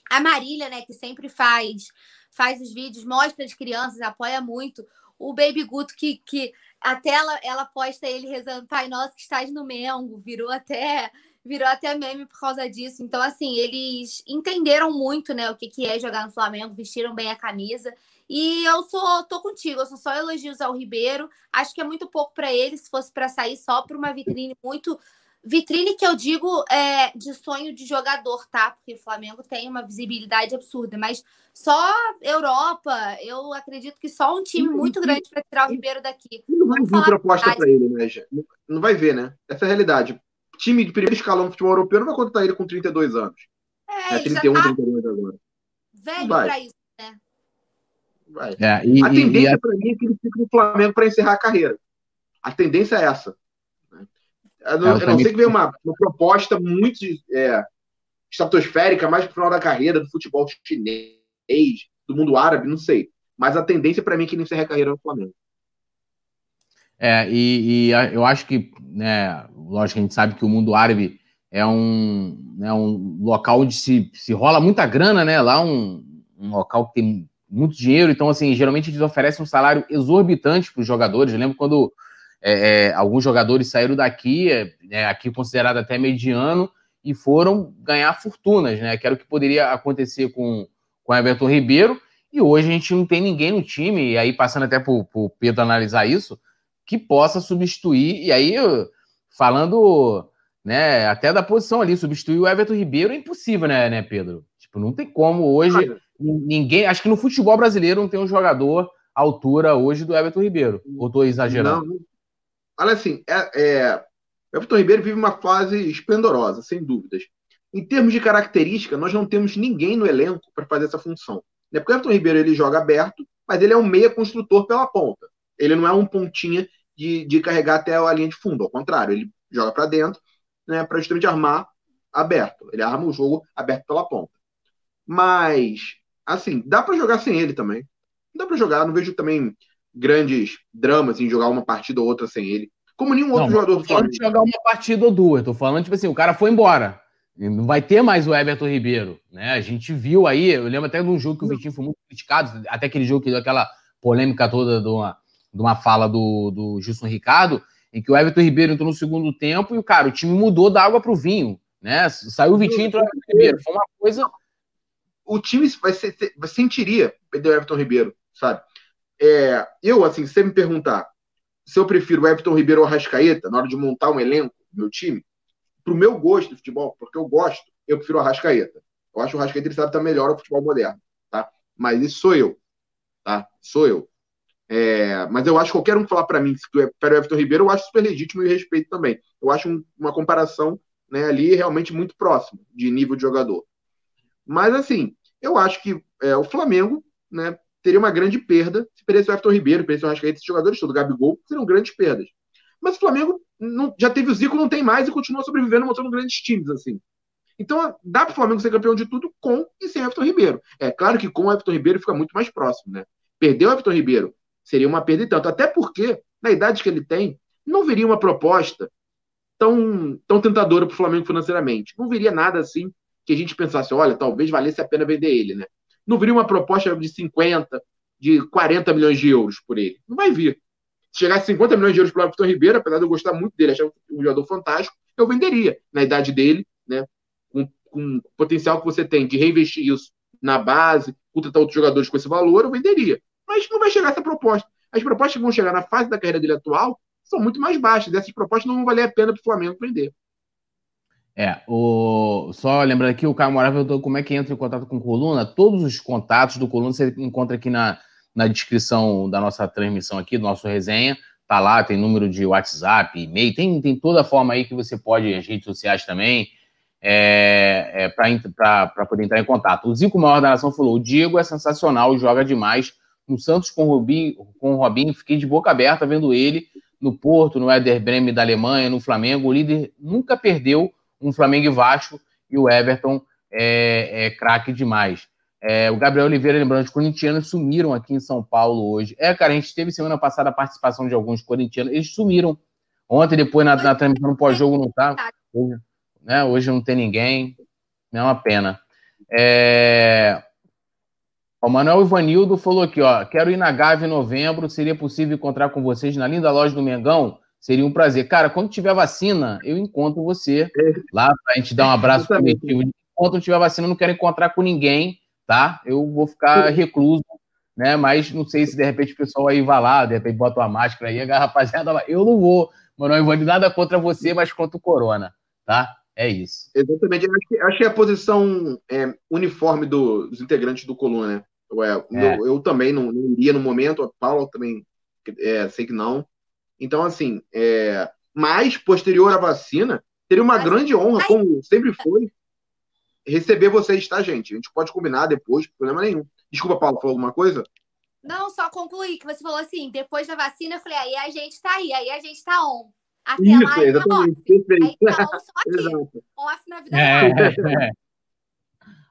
A Marília, né, que sempre faz faz os vídeos, mostra as crianças, apoia muito. O Baby Guto, que, que até ela, ela posta ele rezando, Pai Nosso que estás no Mengo, virou até virou até meme por causa disso. Então, assim, eles entenderam muito, né, o que, que é jogar no Flamengo, vestiram bem a camisa. E eu sou, tô contigo, eu sou só elogios ao Ribeiro. Acho que é muito pouco para ele, se fosse para sair só para uma vitrine muito. Vitrine que eu digo é de sonho de jogador, tá? Porque o Flamengo tem uma visibilidade absurda, mas só Europa, eu acredito que só um time muito grande para tirar o Ribeiro daqui. Não vai vir proposta para ele, né? Não vai ver, né? Essa é a realidade. Time de primeiro escalão do futebol europeu não vai contratar ele com 32 anos. É, é 31, tá 32 agora. Velho para isso? Vai. É, e, a tendência a... para mim é que ele fique no Flamengo para encerrar a carreira. A tendência é essa. A não, é, não sei que venha uma, uma proposta muito é, estratosférica, mais pro final da carreira, do futebol chinês, do mundo árabe, não sei. Mas a tendência para mim é que ele encerre a carreira no Flamengo. É, e, e, eu acho que, né, lógico, a gente sabe que o mundo árabe é um, né, um local onde se, se rola muita grana, né? Lá um, um local que tem muito dinheiro, então, assim, geralmente eles oferecem um salário exorbitante para os jogadores. Eu lembro quando é, é, alguns jogadores saíram daqui, é, é, aqui considerado até mediano, e foram ganhar fortunas, né? Que era o que poderia acontecer com, com Everton Ribeiro, e hoje a gente não tem ninguém no time, e aí passando até para o Pedro analisar isso, que possa substituir, e aí falando né, até da posição ali, substituir o Everton Ribeiro é impossível, né, né Pedro? Tipo, não tem como hoje. Ninguém. Acho que no futebol brasileiro não tem um jogador à altura hoje do Everton Ribeiro. Ou estou exagerando? Não. Olha assim, é, é, Everton Ribeiro vive uma fase esplendorosa, sem dúvidas. Em termos de característica, nós não temos ninguém no elenco para fazer essa função. Né? Porque o Everton Ribeiro ele joga aberto, mas ele é um meia construtor pela ponta. Ele não é um pontinha de, de carregar até a linha de fundo. Ao contrário, ele joga para dentro né, para justamente armar aberto. Ele arma o jogo aberto pela ponta. Mas, assim, dá para jogar sem ele também. Dá para jogar, não vejo também grandes dramas em jogar uma partida ou outra sem ele. como nenhum outro não, jogador do Flamengo. Jogar uma partida ou duas, tô falando, tipo assim, o cara foi embora. Não vai ter mais o Everton Ribeiro, né? A gente viu aí, eu lembro até de um jogo que o Vitinho foi muito criticado, até aquele jogo que deu aquela polêmica toda de uma, de uma fala do, do Gilson Ricardo, em que o Everton Ribeiro entrou no segundo tempo e, cara, o time mudou da água para o vinho, né? Saiu o Vitinho e entrou o Everton Ribeiro. Foi uma coisa. O time vai ser, sentiria perder o Everton Ribeiro, sabe? É, eu, assim, se você me perguntar se eu prefiro o Everton Ribeiro ou o Arrascaeta na hora de montar um elenco do meu time, pro meu gosto de futebol, porque eu gosto, eu prefiro o Arrascaeta. Eu acho que o Arrascaeta ele sabe estar melhor ao futebol moderno, tá? Mas isso sou eu, tá? Sou eu. É, mas eu acho que qualquer um falar para mim que é o Everton Ribeiro, eu acho super legítimo e respeito também. Eu acho um, uma comparação né, ali realmente muito próximo de nível de jogador. Mas assim, eu acho que é, o Flamengo né, teria uma grande perda se perdesse o Everton Ribeiro, perdesse o Arrascaeta, esses jogadores todos, o Gabigol, seriam grandes perdas. Mas o Flamengo não, já teve o Zico, não tem mais e continua sobrevivendo, mostrando grandes times assim. Então, dá para o Flamengo ser campeão de tudo com e sem Everton Ribeiro. É claro que com o Everton Ribeiro fica muito mais próximo, né? Perdeu o Everton Ribeiro seria uma perda e tanto. Até porque, na idade que ele tem, não viria uma proposta tão, tão tentadora para o Flamengo financeiramente. Não viria nada assim que a gente pensasse, olha, talvez valesse a pena vender ele, né? Não viria uma proposta de 50, de 40 milhões de euros por ele. Não vai vir. Se chegasse 50 milhões de euros para o Everton Ribeiro, apesar de eu gostar muito dele, achar um jogador fantástico, eu venderia na idade dele, né? Com, com o potencial que você tem de reinvestir isso na base, contratar outros jogadores com esse valor, eu venderia mas não vai chegar essa proposta. As propostas que vão chegar na fase da carreira dele atual são muito mais baixas. Essas propostas não vão valer a pena para o Flamengo vender. É, o... só lembrando aqui, o Caio perguntou como é que entra em contato com o Coluna. Todos os contatos do Coluna você encontra aqui na, na descrição da nossa transmissão aqui, do nosso resenha. Tá lá, tem número de WhatsApp, e-mail, tem, tem toda a forma aí que você pode, as redes sociais também, é, é, para poder entrar em contato. O Zico Maior da Nação falou: o Diego é sensacional, joga demais no Santos com o Robinho, com o Robinho, fiquei de boca aberta vendo ele no Porto, no Éder Bremen da Alemanha, no Flamengo. O líder nunca perdeu um Flamengo e Vasco e o Everton é, é craque demais. É, o Gabriel Oliveira, lembrando, os corintianos sumiram aqui em São Paulo hoje. É, cara, a gente teve semana passada a participação de alguns corintianos, eles sumiram. Ontem, depois, na, na transmissão pós-jogo, não tá. Hoje, né, hoje não tem ninguém. É uma pena. É, o Manuel Ivanildo falou aqui, ó. Quero ir na Gávea em novembro. Seria possível encontrar com vocês na linda loja do Mengão? Seria um prazer. Cara, quando tiver vacina, eu encontro você lá pra gente dar um abraço coletivo. Enquanto tiver vacina, eu não quero encontrar com ninguém, tá? Eu vou ficar recluso, né? Mas não sei se de repente o pessoal aí vai lá, de repente bota uma máscara aí, a rapaziada, eu não vou. Manuel Ivanildo, nada contra você, mas contra o Corona, tá? É isso. Exatamente. Eu acho que, acho que é a posição é, uniforme do, dos integrantes do Coluna, né? Eu, é, é. eu, eu também não, não, iria no momento, a Paula também é, sei que não. Então, assim, é, mas posterior à vacina, teria uma grande honra, como sempre foi, receber vocês, tá, gente? A gente pode combinar depois, problema nenhum. Desculpa, Paulo, falou alguma coisa? Não, só concluir que você falou assim, depois da vacina, eu falei, aí a gente tá aí, aí a gente tá on. Até Isso, lá, exatamente. Perfeito. Aí tá on só aqui. Exato. Off na vida é, é.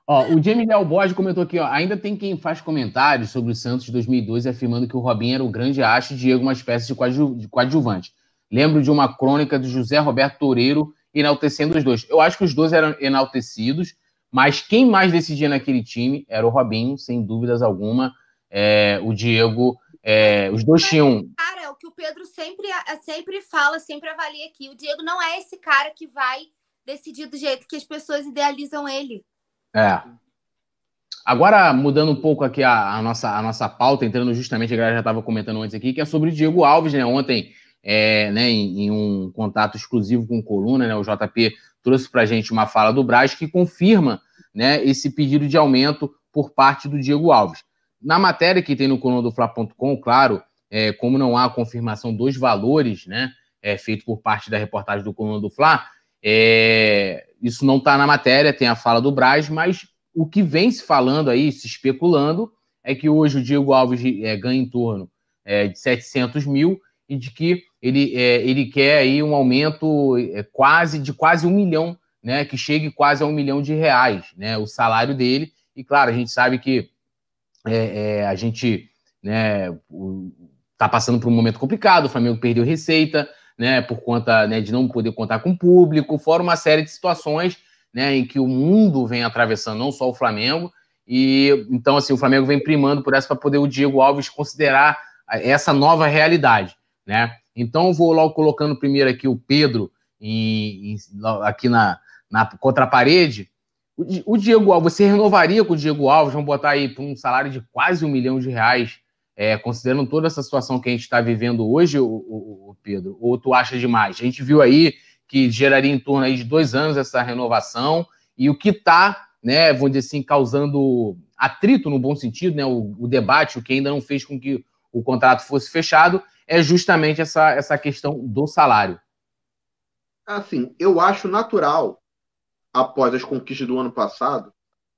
Ó, o Jamie Léo Borges comentou aqui, ó, ainda tem quem faz comentários sobre o Santos de 2012 afirmando que o Robinho era o grande acho e Diego uma espécie de, coadju de coadjuvante. Lembro de uma crônica do José Roberto Toureiro enaltecendo os dois. Eu acho que os dois eram enaltecidos, mas quem mais decidia naquele time era o Robinho, sem dúvidas alguma. É, o Diego, é, os dois tinham. Cara, é o que o Pedro sempre, sempre fala, sempre avalia aqui. O Diego não é esse cara que vai decidir do jeito que as pessoas idealizam ele. É. Agora, mudando um pouco aqui a, a nossa, a nossa pauta, entrando justamente, a galera já estava comentando antes aqui, que é sobre o Diego Alves, né? Ontem, é, né, em, em, um contato exclusivo com o Coluna, né, o JP trouxe para a gente uma fala do Braz que confirma né, esse pedido de aumento por parte do Diego Alves. Na matéria que tem no coluna do Fla.com, claro, é, como não há confirmação dos valores, né, é, feito por parte da reportagem do coluna do Fla, é, isso não está na matéria, tem a fala do Braz, mas o que vem se falando aí, se especulando, é que hoje o Diego Alves é, ganha em torno é, de 700 mil e de que ele, é, ele quer aí um aumento é, quase de quase um milhão, né, que chegue quase a um milhão de reais, né, o salário dele. E claro, a gente sabe que é, é, a gente né, está passando por um momento complicado, o Flamengo perdeu receita, né, por conta né, de não poder contar com o público, fora uma série de situações né, em que o mundo vem atravessando, não só o Flamengo, e então assim o Flamengo vem primando por essa para poder o Diego Alves considerar essa nova realidade, né? Então vou logo colocando primeiro aqui o Pedro em, em, aqui na, na contra a parede. O, o, Diego Alves, você renovaria com o Diego Alves? Vamos botar aí para um salário de quase um milhão de reais, é, considerando toda essa situação que a gente está vivendo hoje, o, o, o, Pedro? Ou tu acha demais? A gente viu aí que geraria em torno aí de dois anos essa renovação e o que está, né, vamos dizer assim, causando atrito no bom sentido, né, o, o debate, o que ainda não fez com que o contrato fosse fechado, é justamente essa, essa questão do salário. Assim, eu acho natural, após as conquistas do ano passado,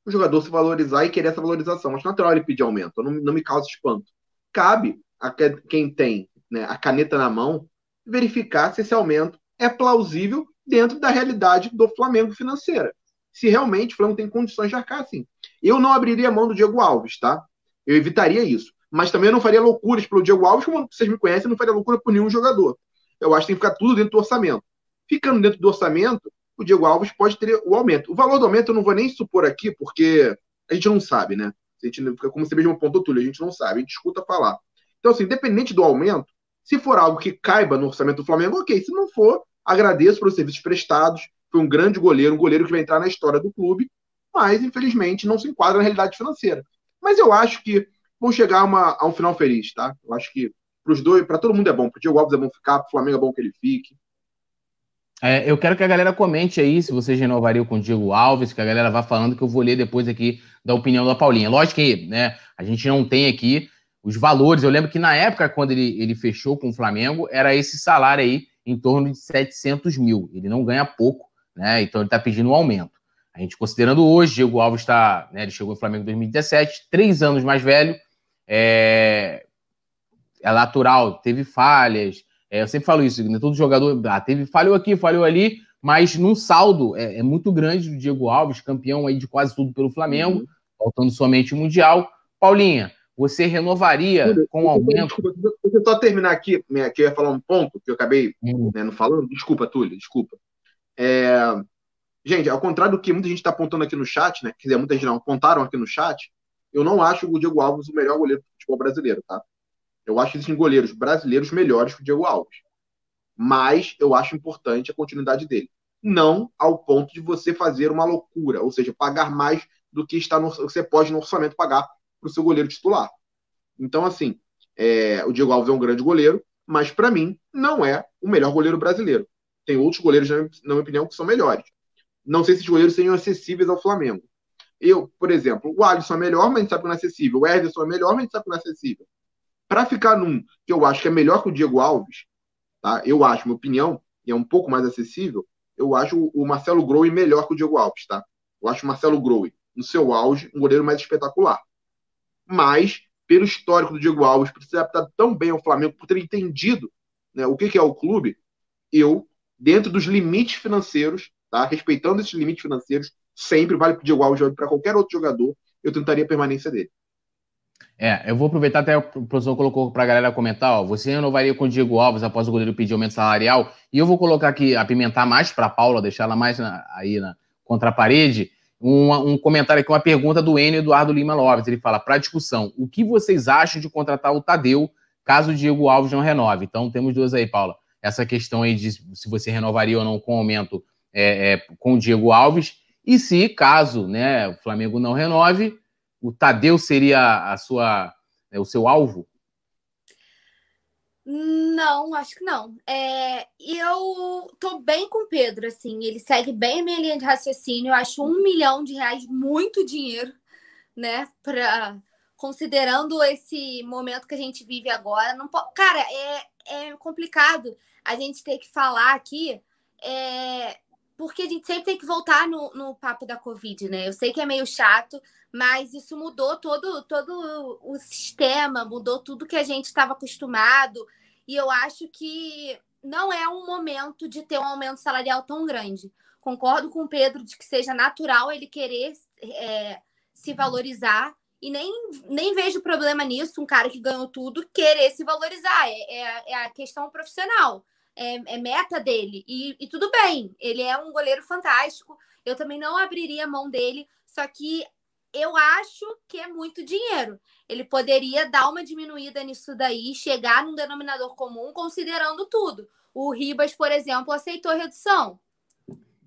o jogador se valorizar e querer essa valorização. Acho natural ele pedir aumento, não, não me causa espanto. Cabe a quem tem né, a caneta na mão verificar se esse aumento é plausível dentro da realidade do Flamengo financeira. Se realmente o Flamengo tem condições de arcar assim. Eu não abriria mão do Diego Alves, tá? Eu evitaria isso mas também eu não faria loucuras pelo Diego Alves, como vocês me conhecem, eu não faria loucura por nenhum jogador. Eu acho que tem que ficar tudo dentro do orçamento. Ficando dentro do orçamento, o Diego Alves pode ter o aumento. O valor do aumento eu não vou nem supor aqui, porque a gente não sabe, né? A gente, como você mesmo apontou, Túlio, a gente não sabe, a gente escuta falar. Então, assim, independente do aumento, se for algo que caiba no orçamento do Flamengo, ok. Se não for, agradeço pelos serviços prestados. Foi um grande goleiro, um goleiro que vai entrar na história do clube, mas, infelizmente, não se enquadra na realidade financeira. Mas eu acho que vão chegar a, uma, a um final feliz, tá? Eu acho que para os dois, para todo mundo é bom. Para o Diego Alves é bom ficar, para o Flamengo é bom que ele fique. É, eu quero que a galera comente aí se vocês renovariam com o Diego Alves, que a galera vá falando que eu vou ler depois aqui da opinião da Paulinha. Lógico que né, a gente não tem aqui os valores. Eu lembro que na época, quando ele, ele fechou com o Flamengo, era esse salário aí em torno de 700 mil. Ele não ganha pouco, né? Então ele está pedindo um aumento. A gente considerando hoje, Diego Alves está, né, ele chegou no Flamengo em 2017, três anos mais velho, é, é natural, teve falhas. É, eu sempre falo isso, né? todo jogador ah, teve falhou aqui, falhou ali, mas num saldo é, é, muito grande do Diego Alves, campeão aí de quase tudo pelo Flamengo, uhum. faltando somente o Mundial. Paulinha, você renovaria com o aumento? Desculpa, deixa eu só terminar aqui, né, que eu ia falar um ponto que eu acabei uhum. né, não falando. Desculpa, Túlio, desculpa. É, gente, ao contrário do que muita gente está apontando aqui no chat, né? Quer dizer, muita gente não apontaram aqui no chat, eu não acho o Diego Alves o melhor goleiro do futebol brasileiro, tá? Eu acho que existem goleiros brasileiros melhores que o Diego Alves. Mas eu acho importante a continuidade dele. Não ao ponto de você fazer uma loucura, ou seja, pagar mais do que está no, você pode no orçamento pagar para o seu goleiro titular. Então, assim, é, o Diego Alves é um grande goleiro, mas para mim não é o melhor goleiro brasileiro. Tem outros goleiros, na minha opinião, que são melhores. Não sei se esses goleiros seriam acessíveis ao Flamengo. Eu, por exemplo, o Alisson é melhor, mas a gente sabe que não é acessível. O Ederson é melhor, mas a gente sabe que não é acessível. Para ficar num que eu acho que é melhor que o Diego Alves, tá? eu acho, minha opinião, e é um pouco mais acessível, eu acho o Marcelo Grohe melhor que o Diego Alves, tá? Eu acho o Marcelo Grohe, no seu auge, um goleiro mais espetacular. Mas, pelo histórico do Diego Alves, por se adaptado tão bem ao Flamengo, por ter entendido né, o que, que é o clube, eu, dentro dos limites financeiros, tá? respeitando esses limites financeiros, sempre vale para o Diego Alves, para qualquer outro jogador, eu tentaria a permanência dele. É, eu vou aproveitar até o professor colocou para a galera comentar, ó, você renovaria com o Diego Alves após o goleiro pedir aumento salarial, e eu vou colocar aqui, apimentar mais para a Paula, deixar ela mais na, aí na, contra a parede, um, um comentário aqui, uma pergunta do Enio Eduardo Lima Lopes, ele fala, para discussão, o que vocês acham de contratar o Tadeu caso o Diego Alves não renove? Então temos duas aí, Paula, essa questão aí de se você renovaria ou não com aumento é, é, com o Diego Alves, e se, caso né, o Flamengo não renove, o Tadeu seria a sua, é, o seu alvo? Não, acho que não. É, eu tô bem com o Pedro, assim, ele segue bem a minha linha de raciocínio. Eu acho um milhão de reais muito dinheiro, né? Pra, considerando esse momento que a gente vive agora. Não po... Cara, é, é complicado a gente ter que falar aqui é, porque a gente sempre tem que voltar no, no papo da Covid, né? Eu sei que é meio chato, mas isso mudou todo, todo o sistema, mudou tudo que a gente estava acostumado. E eu acho que não é um momento de ter um aumento salarial tão grande. Concordo com o Pedro de que seja natural ele querer é, se valorizar. E nem, nem vejo problema nisso, um cara que ganhou tudo querer se valorizar. É, é, é a questão profissional é, é meta dele. E, e tudo bem, ele é um goleiro fantástico. Eu também não abriria mão dele, só que eu acho que é muito dinheiro. Ele poderia dar uma diminuída nisso daí, chegar num denominador comum, considerando tudo. O Ribas, por exemplo, aceitou redução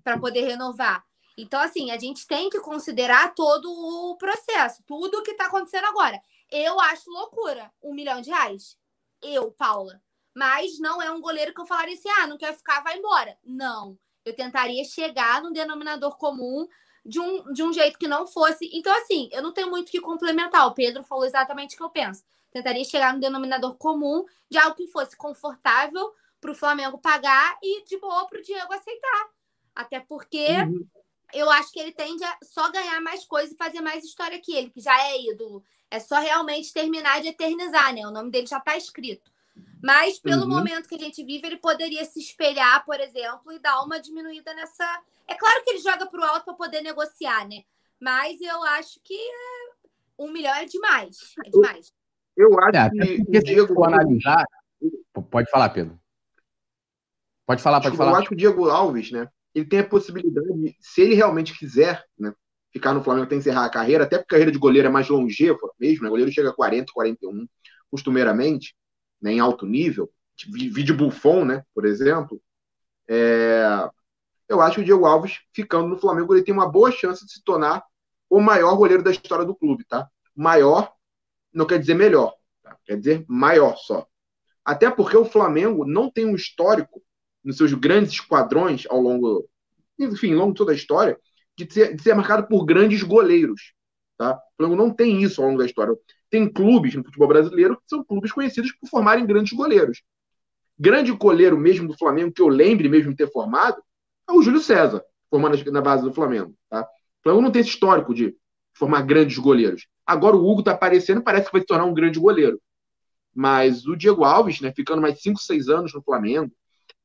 para poder renovar. Então, assim, a gente tem que considerar todo o processo, tudo o que está acontecendo agora. Eu acho loucura um milhão de reais. Eu, Paula. Mas não é um goleiro que eu falaria assim: ah, não quer ficar, vai embora. Não. Eu tentaria chegar no denominador comum de um, de um jeito que não fosse. Então, assim, eu não tenho muito o que complementar. O Pedro falou exatamente o que eu penso. Tentaria chegar no denominador comum de algo que fosse confortável para o Flamengo pagar e de boa para o Diego aceitar. Até porque uhum. eu acho que ele tende a só ganhar mais coisa e fazer mais história que ele, que já é ídolo. É só realmente terminar de eternizar, né? O nome dele já está escrito. Mas pelo uhum. momento que a gente vive, ele poderia se espelhar, por exemplo, e dar uma diminuída nessa. É claro que ele joga para o alto para poder negociar, né? Mas eu acho que um milhão é demais. É demais. Eu acho é, que o Diego. analisar. Pode falar, Pedro. Pode falar, pode eu falar. Eu acho que o Diego Alves, né? Ele tem a possibilidade, se ele realmente quiser, né? Ficar no Flamengo até encerrar a carreira, até porque a carreira de goleiro é mais longeva mesmo, né? O goleiro chega a 40, 41, costumeiramente né, em alto nível, vídeo Buffon, né, por exemplo, é, eu acho que o Diego Alves, ficando no Flamengo, ele tem uma boa chance de se tornar o maior goleiro da história do clube, tá? Maior não quer dizer melhor, tá? quer dizer maior só. Até porque o Flamengo não tem um histórico nos seus grandes esquadrões ao longo, enfim, ao longo de toda a história, de ser, de ser marcado por grandes goleiros. Tá? O Flamengo não tem isso ao longo da história tem clubes no futebol brasileiro que são clubes conhecidos por formarem grandes goleiros. Grande goleiro mesmo do Flamengo, que eu lembre mesmo de ter formado, é o Júlio César, formando na base do Flamengo. Tá? O Flamengo não tem esse histórico de formar grandes goleiros. Agora o Hugo está aparecendo parece que vai se tornar um grande goleiro. Mas o Diego Alves, né, ficando mais 5, 6 anos no Flamengo,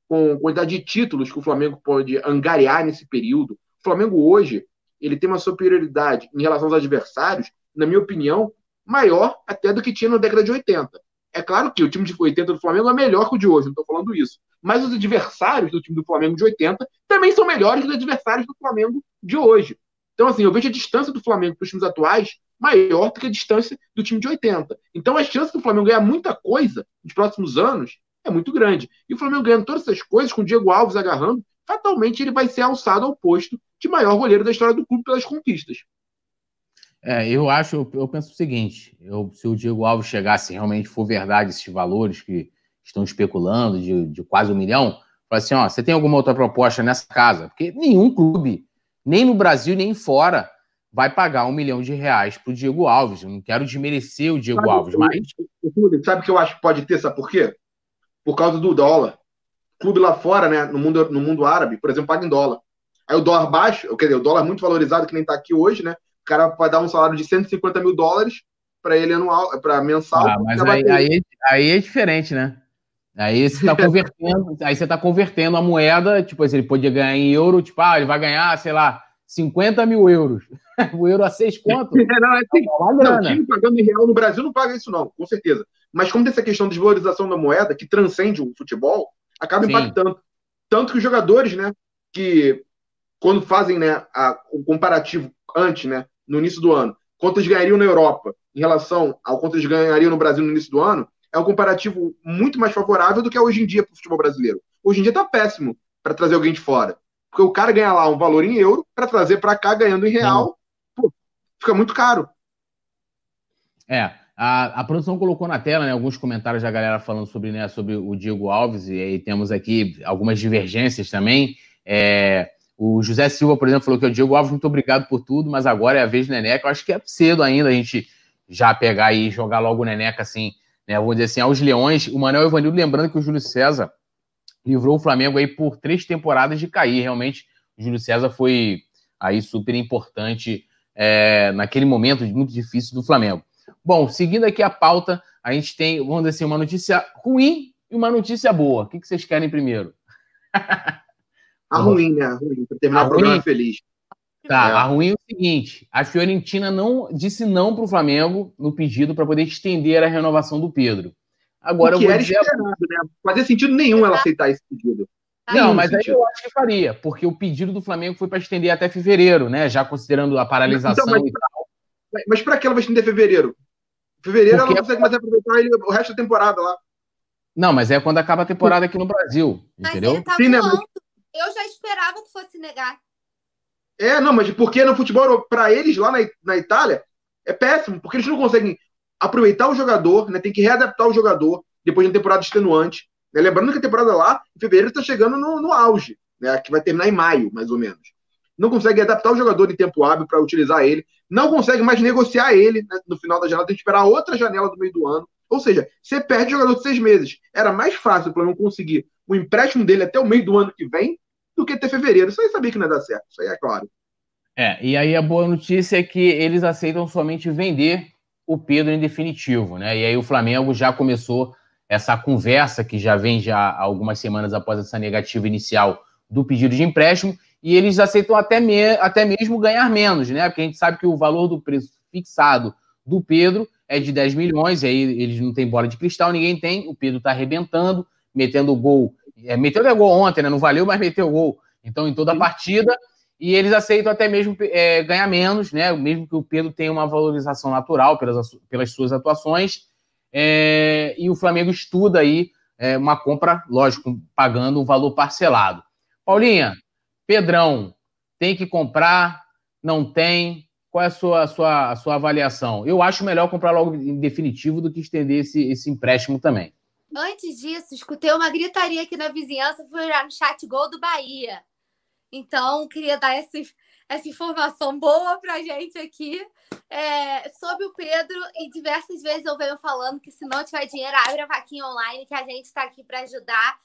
com quantidade de títulos que o Flamengo pode angariar nesse período, o Flamengo hoje ele tem uma superioridade em relação aos adversários, na minha opinião, maior até do que tinha na década de 80. É claro que o time de 80 do Flamengo é melhor que o de hoje, não estou falando isso. Mas os adversários do time do Flamengo de 80 também são melhores que os adversários do Flamengo de hoje. Então, assim, eu vejo a distância do Flamengo para os times atuais maior do que a distância do time de 80. Então, a chance do Flamengo ganhar muita coisa nos próximos anos é muito grande. E o Flamengo ganhando todas essas coisas, com o Diego Alves agarrando, fatalmente ele vai ser alçado ao posto de maior goleiro da história do clube pelas conquistas. É, eu acho, eu, eu penso o seguinte: eu, se o Diego Alves chegasse realmente for verdade esses valores que estão especulando de, de quase um milhão, assim: ó, você tem alguma outra proposta nessa casa? Porque nenhum clube, nem no Brasil nem fora, vai pagar um milhão de reais para o Diego Alves. Eu não quero desmerecer o Diego sabe, Alves, mas. Sabe o que eu acho que pode ter, sabe por quê? Por causa do dólar. Clube lá fora, né, no mundo, no mundo árabe, por exemplo, paga em dólar. Aí o dólar baixo, quer dizer, o dólar é muito valorizado, que nem está aqui hoje, né? Cara vai dar um salário de 150 mil dólares para ele anual, para mensal. Ah, mas aí, aí, aí, é diferente, né? Aí você está convertendo, aí você tá convertendo a moeda, tipo assim, ele podia ganhar em euro, tipo, ah, ele vai ganhar, sei lá, 50 mil euros. o euro a seis conto. não, é assim, não, time pagando em real no Brasil não paga isso, não, com certeza. Mas como tem essa questão de desvalorização da moeda, que transcende o futebol, acaba Sim. impactando. Tanto que os jogadores, né, que quando fazem né, a, o comparativo antes, né, no início do ano, quanto eles ganhariam na Europa em relação ao quanto eles ganhariam no Brasil no início do ano, é um comparativo muito mais favorável do que é hoje em dia para o futebol brasileiro. Hoje em dia está péssimo para trazer alguém de fora. Porque o cara ganha lá um valor em euro para trazer para cá ganhando em real, pô, fica muito caro. É, a, a, produção colocou na tela né, alguns comentários da galera falando sobre, né, sobre o Diego Alves, e aí temos aqui algumas divergências também. É, o José Silva, por exemplo, falou que o Diego Alves, muito obrigado por tudo, mas agora é a vez do Neneca. Eu acho que é cedo ainda a gente já pegar e jogar logo o Neneca assim, né? Dizer assim, aos leões. O Manuel Evanildo lembrando que o Júlio César livrou o Flamengo aí por três temporadas de cair. Realmente, o Júlio César foi aí super importante é, naquele momento muito difícil do Flamengo. Bom, seguindo aqui a pauta, a gente tem, vamos dizer assim, uma notícia ruim e uma notícia boa. O que vocês querem primeiro? A ruim, né? A ruim, para terminar a o programa ruim. feliz. Tá, é. a ruim é o seguinte: a Fiorentina não disse não para o Flamengo no pedido para poder estender a renovação do Pedro. Agora o que eu vou era dizer... esperado, né? Fazia sentido nenhum ela aceitar esse pedido. Não, mas sentido. aí eu acho que faria, porque o pedido do Flamengo foi para estender até fevereiro, né? Já considerando a paralisação então, mas, e tal. Mas para que ela vai estender fevereiro? Fevereiro porque ela não consegue mais aproveitar ele, o resto da temporada lá. Não, mas é quando acaba a temporada aqui no Brasil, mas entendeu? Ele tá Sim, né? Eu já esperava que fosse negar. É, não, mas porque no futebol, para eles lá na, na Itália, é péssimo, porque eles não conseguem aproveitar o jogador, né? Tem que readaptar o jogador depois de uma temporada extenuante. Né? Lembrando que a temporada lá, em fevereiro, está chegando no, no, auge, né? que vai terminar em maio, mais ou menos. Não consegue adaptar o jogador em tempo hábil para utilizar ele, não consegue mais negociar ele né? no final da janela, tem que esperar outra janela do meio do ano. Ou seja, você perde jogador de seis meses. Era mais fácil para não conseguir o empréstimo dele até o meio do ano que vem do que até fevereiro. Isso aí sabia que não ia dar certo, isso aí é claro. É, e aí a boa notícia é que eles aceitam somente vender o Pedro em definitivo, né? E aí o Flamengo já começou essa conversa que já vem já algumas semanas após essa negativa inicial do pedido de empréstimo, e eles aceitam até, me, até mesmo ganhar menos, né? Porque a gente sabe que o valor do preço fixado do Pedro é de 10 milhões, e aí eles não têm bola de cristal, ninguém tem, o Pedro tá arrebentando, metendo gol, é, meteu o gol ontem, né? Não valeu, mas meteu gol. Então, em toda a partida, e eles aceitam até mesmo é, ganhar menos, né? Mesmo que o Pedro tenha uma valorização natural pelas, pelas suas atuações, é, e o Flamengo estuda aí é, uma compra, lógico, pagando um valor parcelado. Paulinha, Pedrão, tem que comprar? Não tem? Qual é a sua, a sua, a sua avaliação? Eu acho melhor comprar logo em definitivo do que estender esse, esse empréstimo também. Antes disso, escutei uma gritaria aqui na vizinhança, fui olhar no chat gol do Bahia. Então, queria dar essa, essa informação boa para gente aqui é, sobre o Pedro. E diversas vezes eu venho falando que se não tiver dinheiro, abre a vaquinha online, que a gente está aqui para ajudar.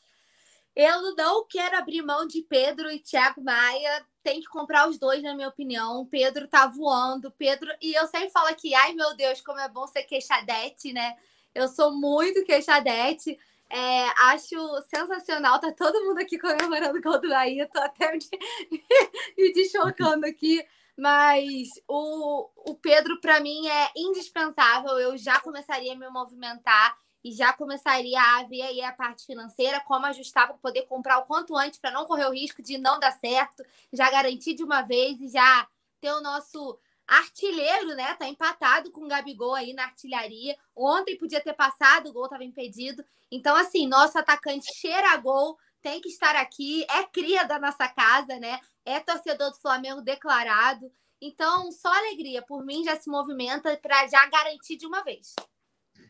Eu não quero abrir mão de Pedro e Thiago Maia. Tem que comprar os dois, na minha opinião. Pedro tá voando. Pedro. E eu sempre falo aqui, ai meu Deus, como é bom ser queixadete, né? Eu sou muito queixadete. É, acho sensacional, tá todo mundo aqui comemorando o gol do Bahia, tô até me, me desfocando aqui, mas o, o Pedro, para mim, é indispensável. Eu já começaria a me movimentar e já começaria a ver aí a parte financeira, como ajustar para poder comprar o quanto antes, para não correr o risco de não dar certo, já garantir de uma vez e já ter o nosso artilheiro, né? Tá empatado com o Gabigol aí na artilharia. Ontem podia ter passado, o gol estava impedido. Então, assim, nosso atacante cheira a gol, tem que estar aqui, é cria da nossa casa, né? É torcedor do Flamengo declarado. Então, só alegria. Por mim, já se movimenta para já garantir de uma vez.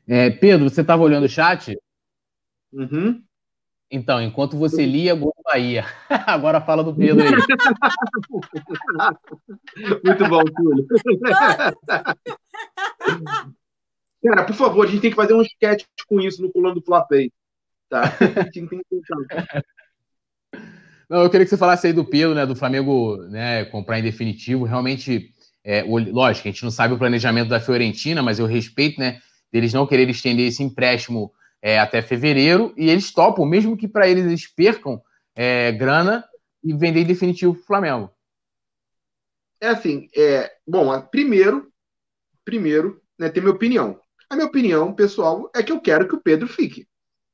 É, Pedro, você estava olhando o chat? Uhum. Então, enquanto você lia, gol do Bahia. Agora fala do Pedro aí. Muito bom, Túlio. Cara, por favor, a gente tem que fazer um sketch com isso no pulando do Flapei. Tá? Não, eu queria que você falasse aí do Pedro, né? Do Flamengo né, comprar em definitivo. Realmente, é, lógico, a gente não sabe o planejamento da Fiorentina, mas eu respeito, né? Deles não querer estender esse empréstimo é, até fevereiro, e eles topam, mesmo que para eles eles percam é, grana e vender em definitivo para o Flamengo. É assim, é, bom, primeiro, primeiro, né, tem minha opinião. A minha opinião, pessoal, é que eu quero que o Pedro fique.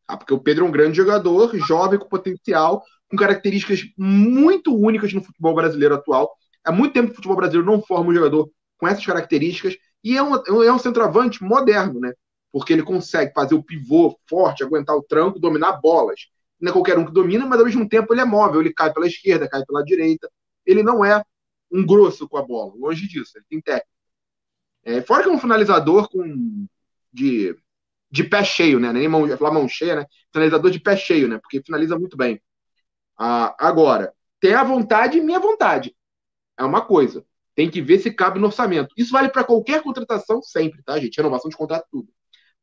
Tá? Porque o Pedro é um grande jogador, jovem, com potencial, com características muito únicas no futebol brasileiro atual. Há muito tempo que o futebol brasileiro não forma um jogador com essas características. E é um, é um centroavante moderno, né? Porque ele consegue fazer o pivô forte, aguentar o tranco, dominar bolas. Não é qualquer um que domina, mas ao mesmo tempo ele é móvel, ele cai pela esquerda, cai pela direita. Ele não é um grosso com a bola, longe disso, ele tem técnica. É, fora que é um finalizador com de, de pé cheio, né? Nem mão, falar mão cheia, né? Finalizador de pé cheio, né? Porque finaliza muito bem. Ah, agora, ter a vontade e minha vontade. É uma coisa. Tem que ver se cabe no orçamento. Isso vale para qualquer contratação sempre, tá, gente? Renovação de contrato, tudo.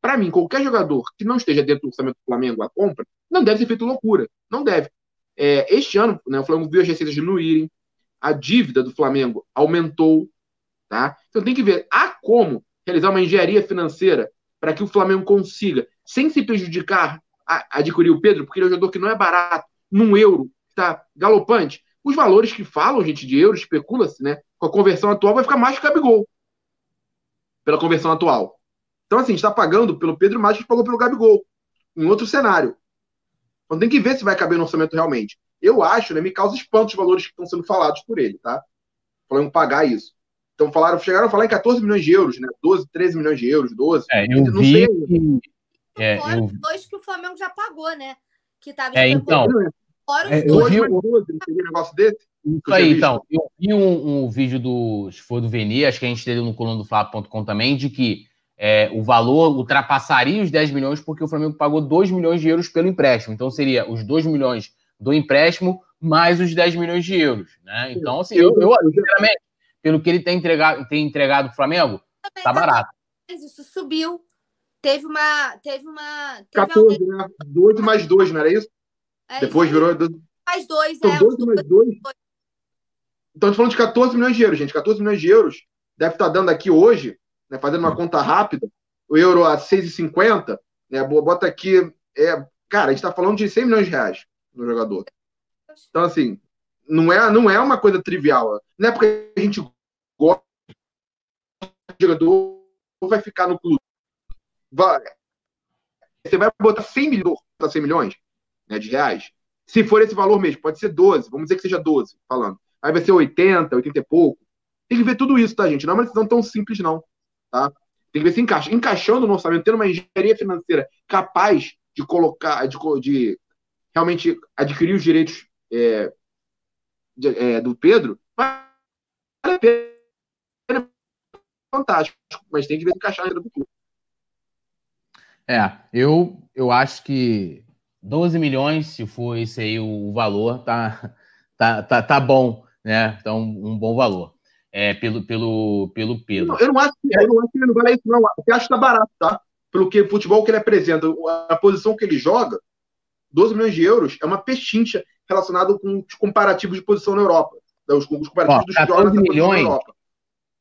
Para mim, qualquer jogador que não esteja dentro do orçamento do Flamengo a compra, não deve ser feito loucura. Não deve. É, este ano, né, o Flamengo viu as receitas diminuírem, a dívida do Flamengo aumentou. Tá? Então tem que ver há como realizar uma engenharia financeira para que o Flamengo consiga, sem se prejudicar, a, adquirir o Pedro, porque ele é um jogador que não é barato, num euro, está galopante. Os valores que falam, gente, de euro, especula-se, né? Com a conversão atual, vai ficar mais que Gabigol. Pela conversão atual. Então, assim, está pagando pelo Pedro mais que pagou pelo Gabigol. em outro cenário. Então tem que ver se vai caber no orçamento realmente. Eu acho, né, me causa espanto os valores que estão sendo falados por ele, tá? Falando pagar isso. Então falaram, chegaram a falar em 14 milhões de euros, né? 12, 13 milhões de euros, 12. É, eu não vi sei. Que... É, Fora eu... dois que o Flamengo já pagou, né? Que tava é, então. Fora os é, dois. Eu vi o... 12, um negócio desse. Isso aí, então. Eu vi um, um, vídeo do, se for do Veni, acho que a gente teve no coluna do Flávio.com também, de que é, o valor ultrapassaria os 10 milhões porque o Flamengo pagou 2 milhões de euros pelo empréstimo. Então seria os 2 milhões do empréstimo mais os 10 milhões de euros. Né? Então, assim, eu, eu, sinceramente, pelo que ele tem entregado, tem entregado pro Flamengo, tá, tá barato. Isso subiu. Teve uma. Teve uma. Teve 14, alguém... né? 12 mais 2, não era isso? É, Depois virou. Mais 2, então, é. 12 mais 2. Então, falando de 14 milhões de euros, gente. 14 milhões de euros deve estar dando aqui hoje né, fazendo uma conta rápida, o euro a 6,50, né, bota aqui, é, cara, a gente está falando de 100 milhões de reais no jogador. Então, assim, não é, não é uma coisa trivial. Não é porque a gente gosta do jogador vai ficar no clube. Vai, você vai botar 100 milhões, 100 milhões né, de reais. Se for esse valor mesmo, pode ser 12, vamos dizer que seja 12, falando. Aí vai ser 80, 80 e pouco. Tem que ver tudo isso, tá, gente? Não é uma decisão tão simples, não. Tá? Tem que ver se encaixa. Encaixando no orçamento, tendo uma engenharia financeira capaz de colocar, de, de realmente adquirir os direitos é, de, é, do Pedro, vale a pena. Fantástico. Mas tem que ver se encaixar do clube. É, eu, eu acho que 12 milhões, se for esse aí o valor, tá, tá, tá, tá bom, né? Então, um bom valor é, pelo, pelo, pelo Pedro. Eu não, acho, eu não acho que ele não vale isso, não. Eu acho que tá barato, tá? Pelo que futebol que ele apresenta, a posição que ele joga, 12 milhões de euros é uma pechincha relacionada com os comparativos de posição na Europa. Né? Os, os comparativos Ó, dos 14 milhões, na Europa.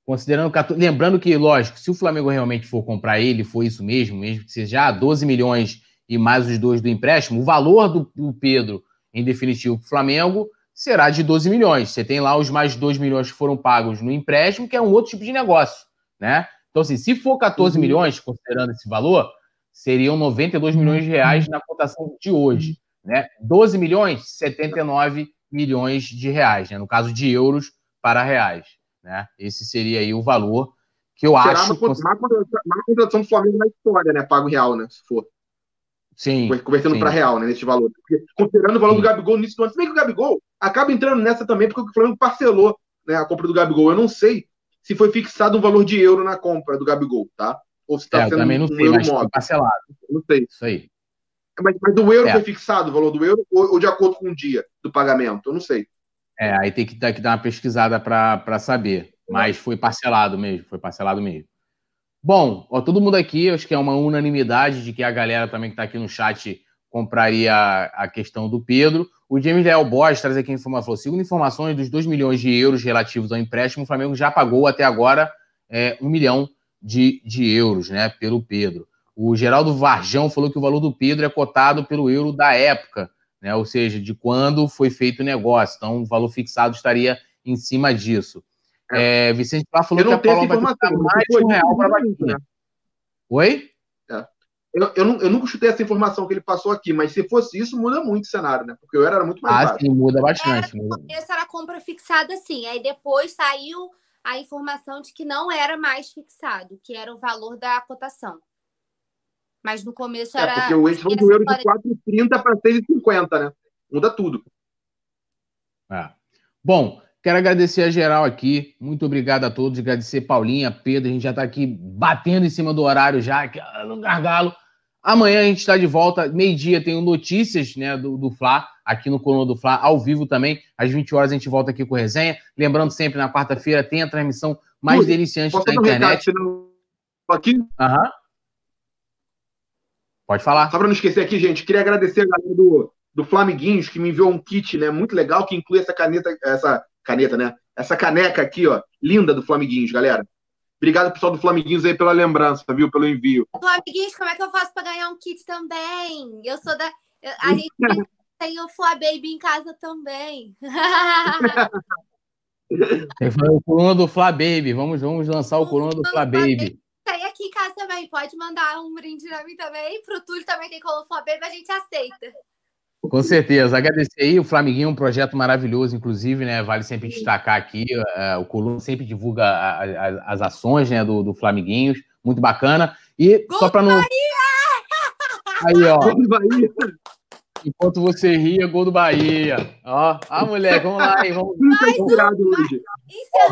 Considerando 14, lembrando que, lógico, se o Flamengo realmente for comprar ele, for isso mesmo, mesmo que seja 12 milhões e mais os dois do empréstimo, o valor do, do Pedro, em definitivo, para o Flamengo, será de 12 milhões. Você tem lá os mais 2 milhões que foram pagos no empréstimo, que é um outro tipo de negócio, né? Então, assim, se for 14 uhum. milhões, considerando esse valor, seriam 92 milhões de reais na cotação de hoje, né? 12 milhões, 79 milhões de reais, né? No caso de euros para reais, né? Esse seria aí o valor que eu Será acho... Será uma, uma contratação do Flamengo na história, né? Pago real, né? Se for. Sim. Convertendo para real, né? Nesse valor. Porque, considerando o valor sim. do Gabigol nisso, se bem que o Gabigol acaba entrando nessa também, porque o Flamengo parcelou né, a compra do Gabigol. Eu não sei se foi fixado um valor de euro na compra do Gabigol, tá? Ou se está é, sendo também não um sei, euro mas foi parcelado. Não sei. Isso aí. Mas, mas do euro é. foi fixado o valor do euro ou, ou, de acordo com o dia do pagamento? Eu não sei. É, aí tem que, tem que dar uma pesquisada para saber. Mas foi parcelado mesmo, foi parcelado mesmo. Bom, ó, todo mundo aqui, acho que é uma unanimidade de que a galera também que está aqui no chat compraria a, a questão do Pedro. O James Leal Borges traz aqui informação, falou, segundo informações dos 2 milhões de euros relativos ao empréstimo, o Flamengo já pagou até agora é, 1 milhão de, de euros né, pelo Pedro. O Geraldo Varjão falou que o valor do Pedro é cotado pelo euro da época, né, ou seja, de quando foi feito o negócio. Então, o valor fixado estaria em cima disso. É. é, Vicente Pá falou que a Paula vai custar mais de um real para a. Oi? É. Eu, eu, não, eu nunca chutei essa informação que ele passou aqui, mas se fosse isso, muda muito o cenário, né? Porque eu era, era muito mais ah, baixo. sim, muda bastante. É, Essa era a compra fixada, sim. Aí depois saiu a informação de que não era mais fixado, que era o valor da cotação. Mas no começo era. É, porque o eixo foi do euro de 4,30 para 6,50, né? Muda tudo. É. Bom, Quero agradecer a geral aqui. Muito obrigado a todos. Agradecer Paulinha, Pedro. A gente já está aqui batendo em cima do horário já, que é no gargalo. Amanhã a gente está de volta. Meio-dia tem notícias né, do, do Fla, aqui no Coluna do Fla, ao vivo também. Às 20 horas a gente volta aqui com resenha. Lembrando sempre, na quarta-feira tem a transmissão mais Ui, deliciante da internet. Um aqui? Aham. Pode falar. Só para não esquecer aqui, gente, queria agradecer a galera do, do Flamiguinhos, que me enviou um kit né, muito legal, que inclui essa caneta, essa caneta, né? Essa caneca aqui, ó, linda do Flamiguinhos, galera. Obrigado, pessoal do Flamiguinhos, aí pela lembrança, viu? Pelo envio. Flamiguinhos, como é que eu faço para ganhar um kit também? Eu sou da. A gente tem o Fla Baby em casa também. O coluna do Fla Baby. Vamos, vamos lançar o coluna do Fla Baby. Tem aqui aqui em casa também. Pode mandar um brinde pra mim também. Pro Túlio também tem colofobeba, a gente aceita. Com certeza. Agradecer aí. O Flamiguinho é um projeto maravilhoso, inclusive, né? Vale sempre destacar aqui. Uh, o Coluna sempre divulga a, a, as ações né, do, do Flamiguinhos. Muito bacana. E Gol só para não. Aí, ó. Enquanto você ria, gol do Bahia. Ó, ah, moleque, vamos lá, vamos, mais um, hoje.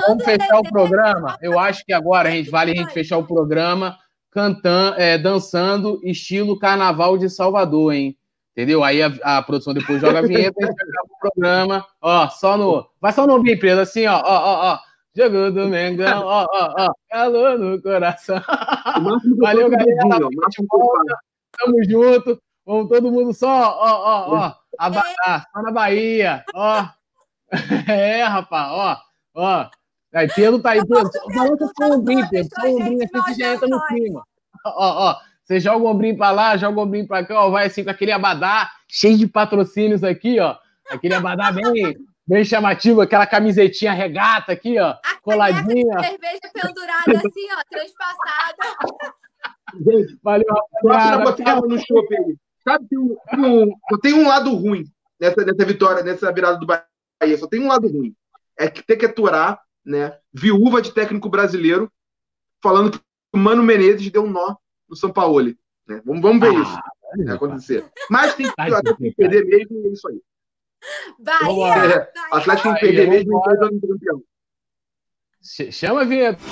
vamos fechar o programa. Eu acho que agora a gente vale a gente fechar o programa cantando, é, dançando estilo Carnaval de Salvador, hein? Entendeu? Aí a, a produção depois joga a vinheta e a acaba o programa. Ó, só no. Vai só no ouvir, Pedro, assim, ó, ó, ó, ó. Jogou do Mengão, ó, ó, ó. Calor no coração. Valeu, galera. Tamo junto. Vamos todo mundo só, ó, ó, ó. Abadá, só na Bahia, ó. É, rapaz, ó, ó. Aí, Pedro tá aí, Pedro. Balança só o ombrinho, Pedro. Só o ombrinho aqui que já entra no clima. Ó, ó. Você joga o ombrinho pra lá, joga o ombrinho pra cá, ó. Vai assim com aquele abadá cheio de patrocínios aqui, ó. Aquele abadá bem, bem chamativo, aquela camisetinha regata aqui, ó. A coladinha. Cerveja pendurada assim, ó, transpassada. Gente, valeu, rapaziada. no shopping aí. Sabe, tem um, um, só tem um lado ruim nessa, nessa vitória, nessa virada do Bahia. Só tem um lado ruim. É que ter que aturar, né? Viúva de técnico brasileiro, falando que o Mano Menezes deu um nó no São Paulo. Né? Vamos, vamos ver ah, isso né, acontecer. Mas tem que, tem que perder mesmo e é isso aí. Bahia! É, Atlético tem que perder mesmo e é campeão. Chama a vinheta.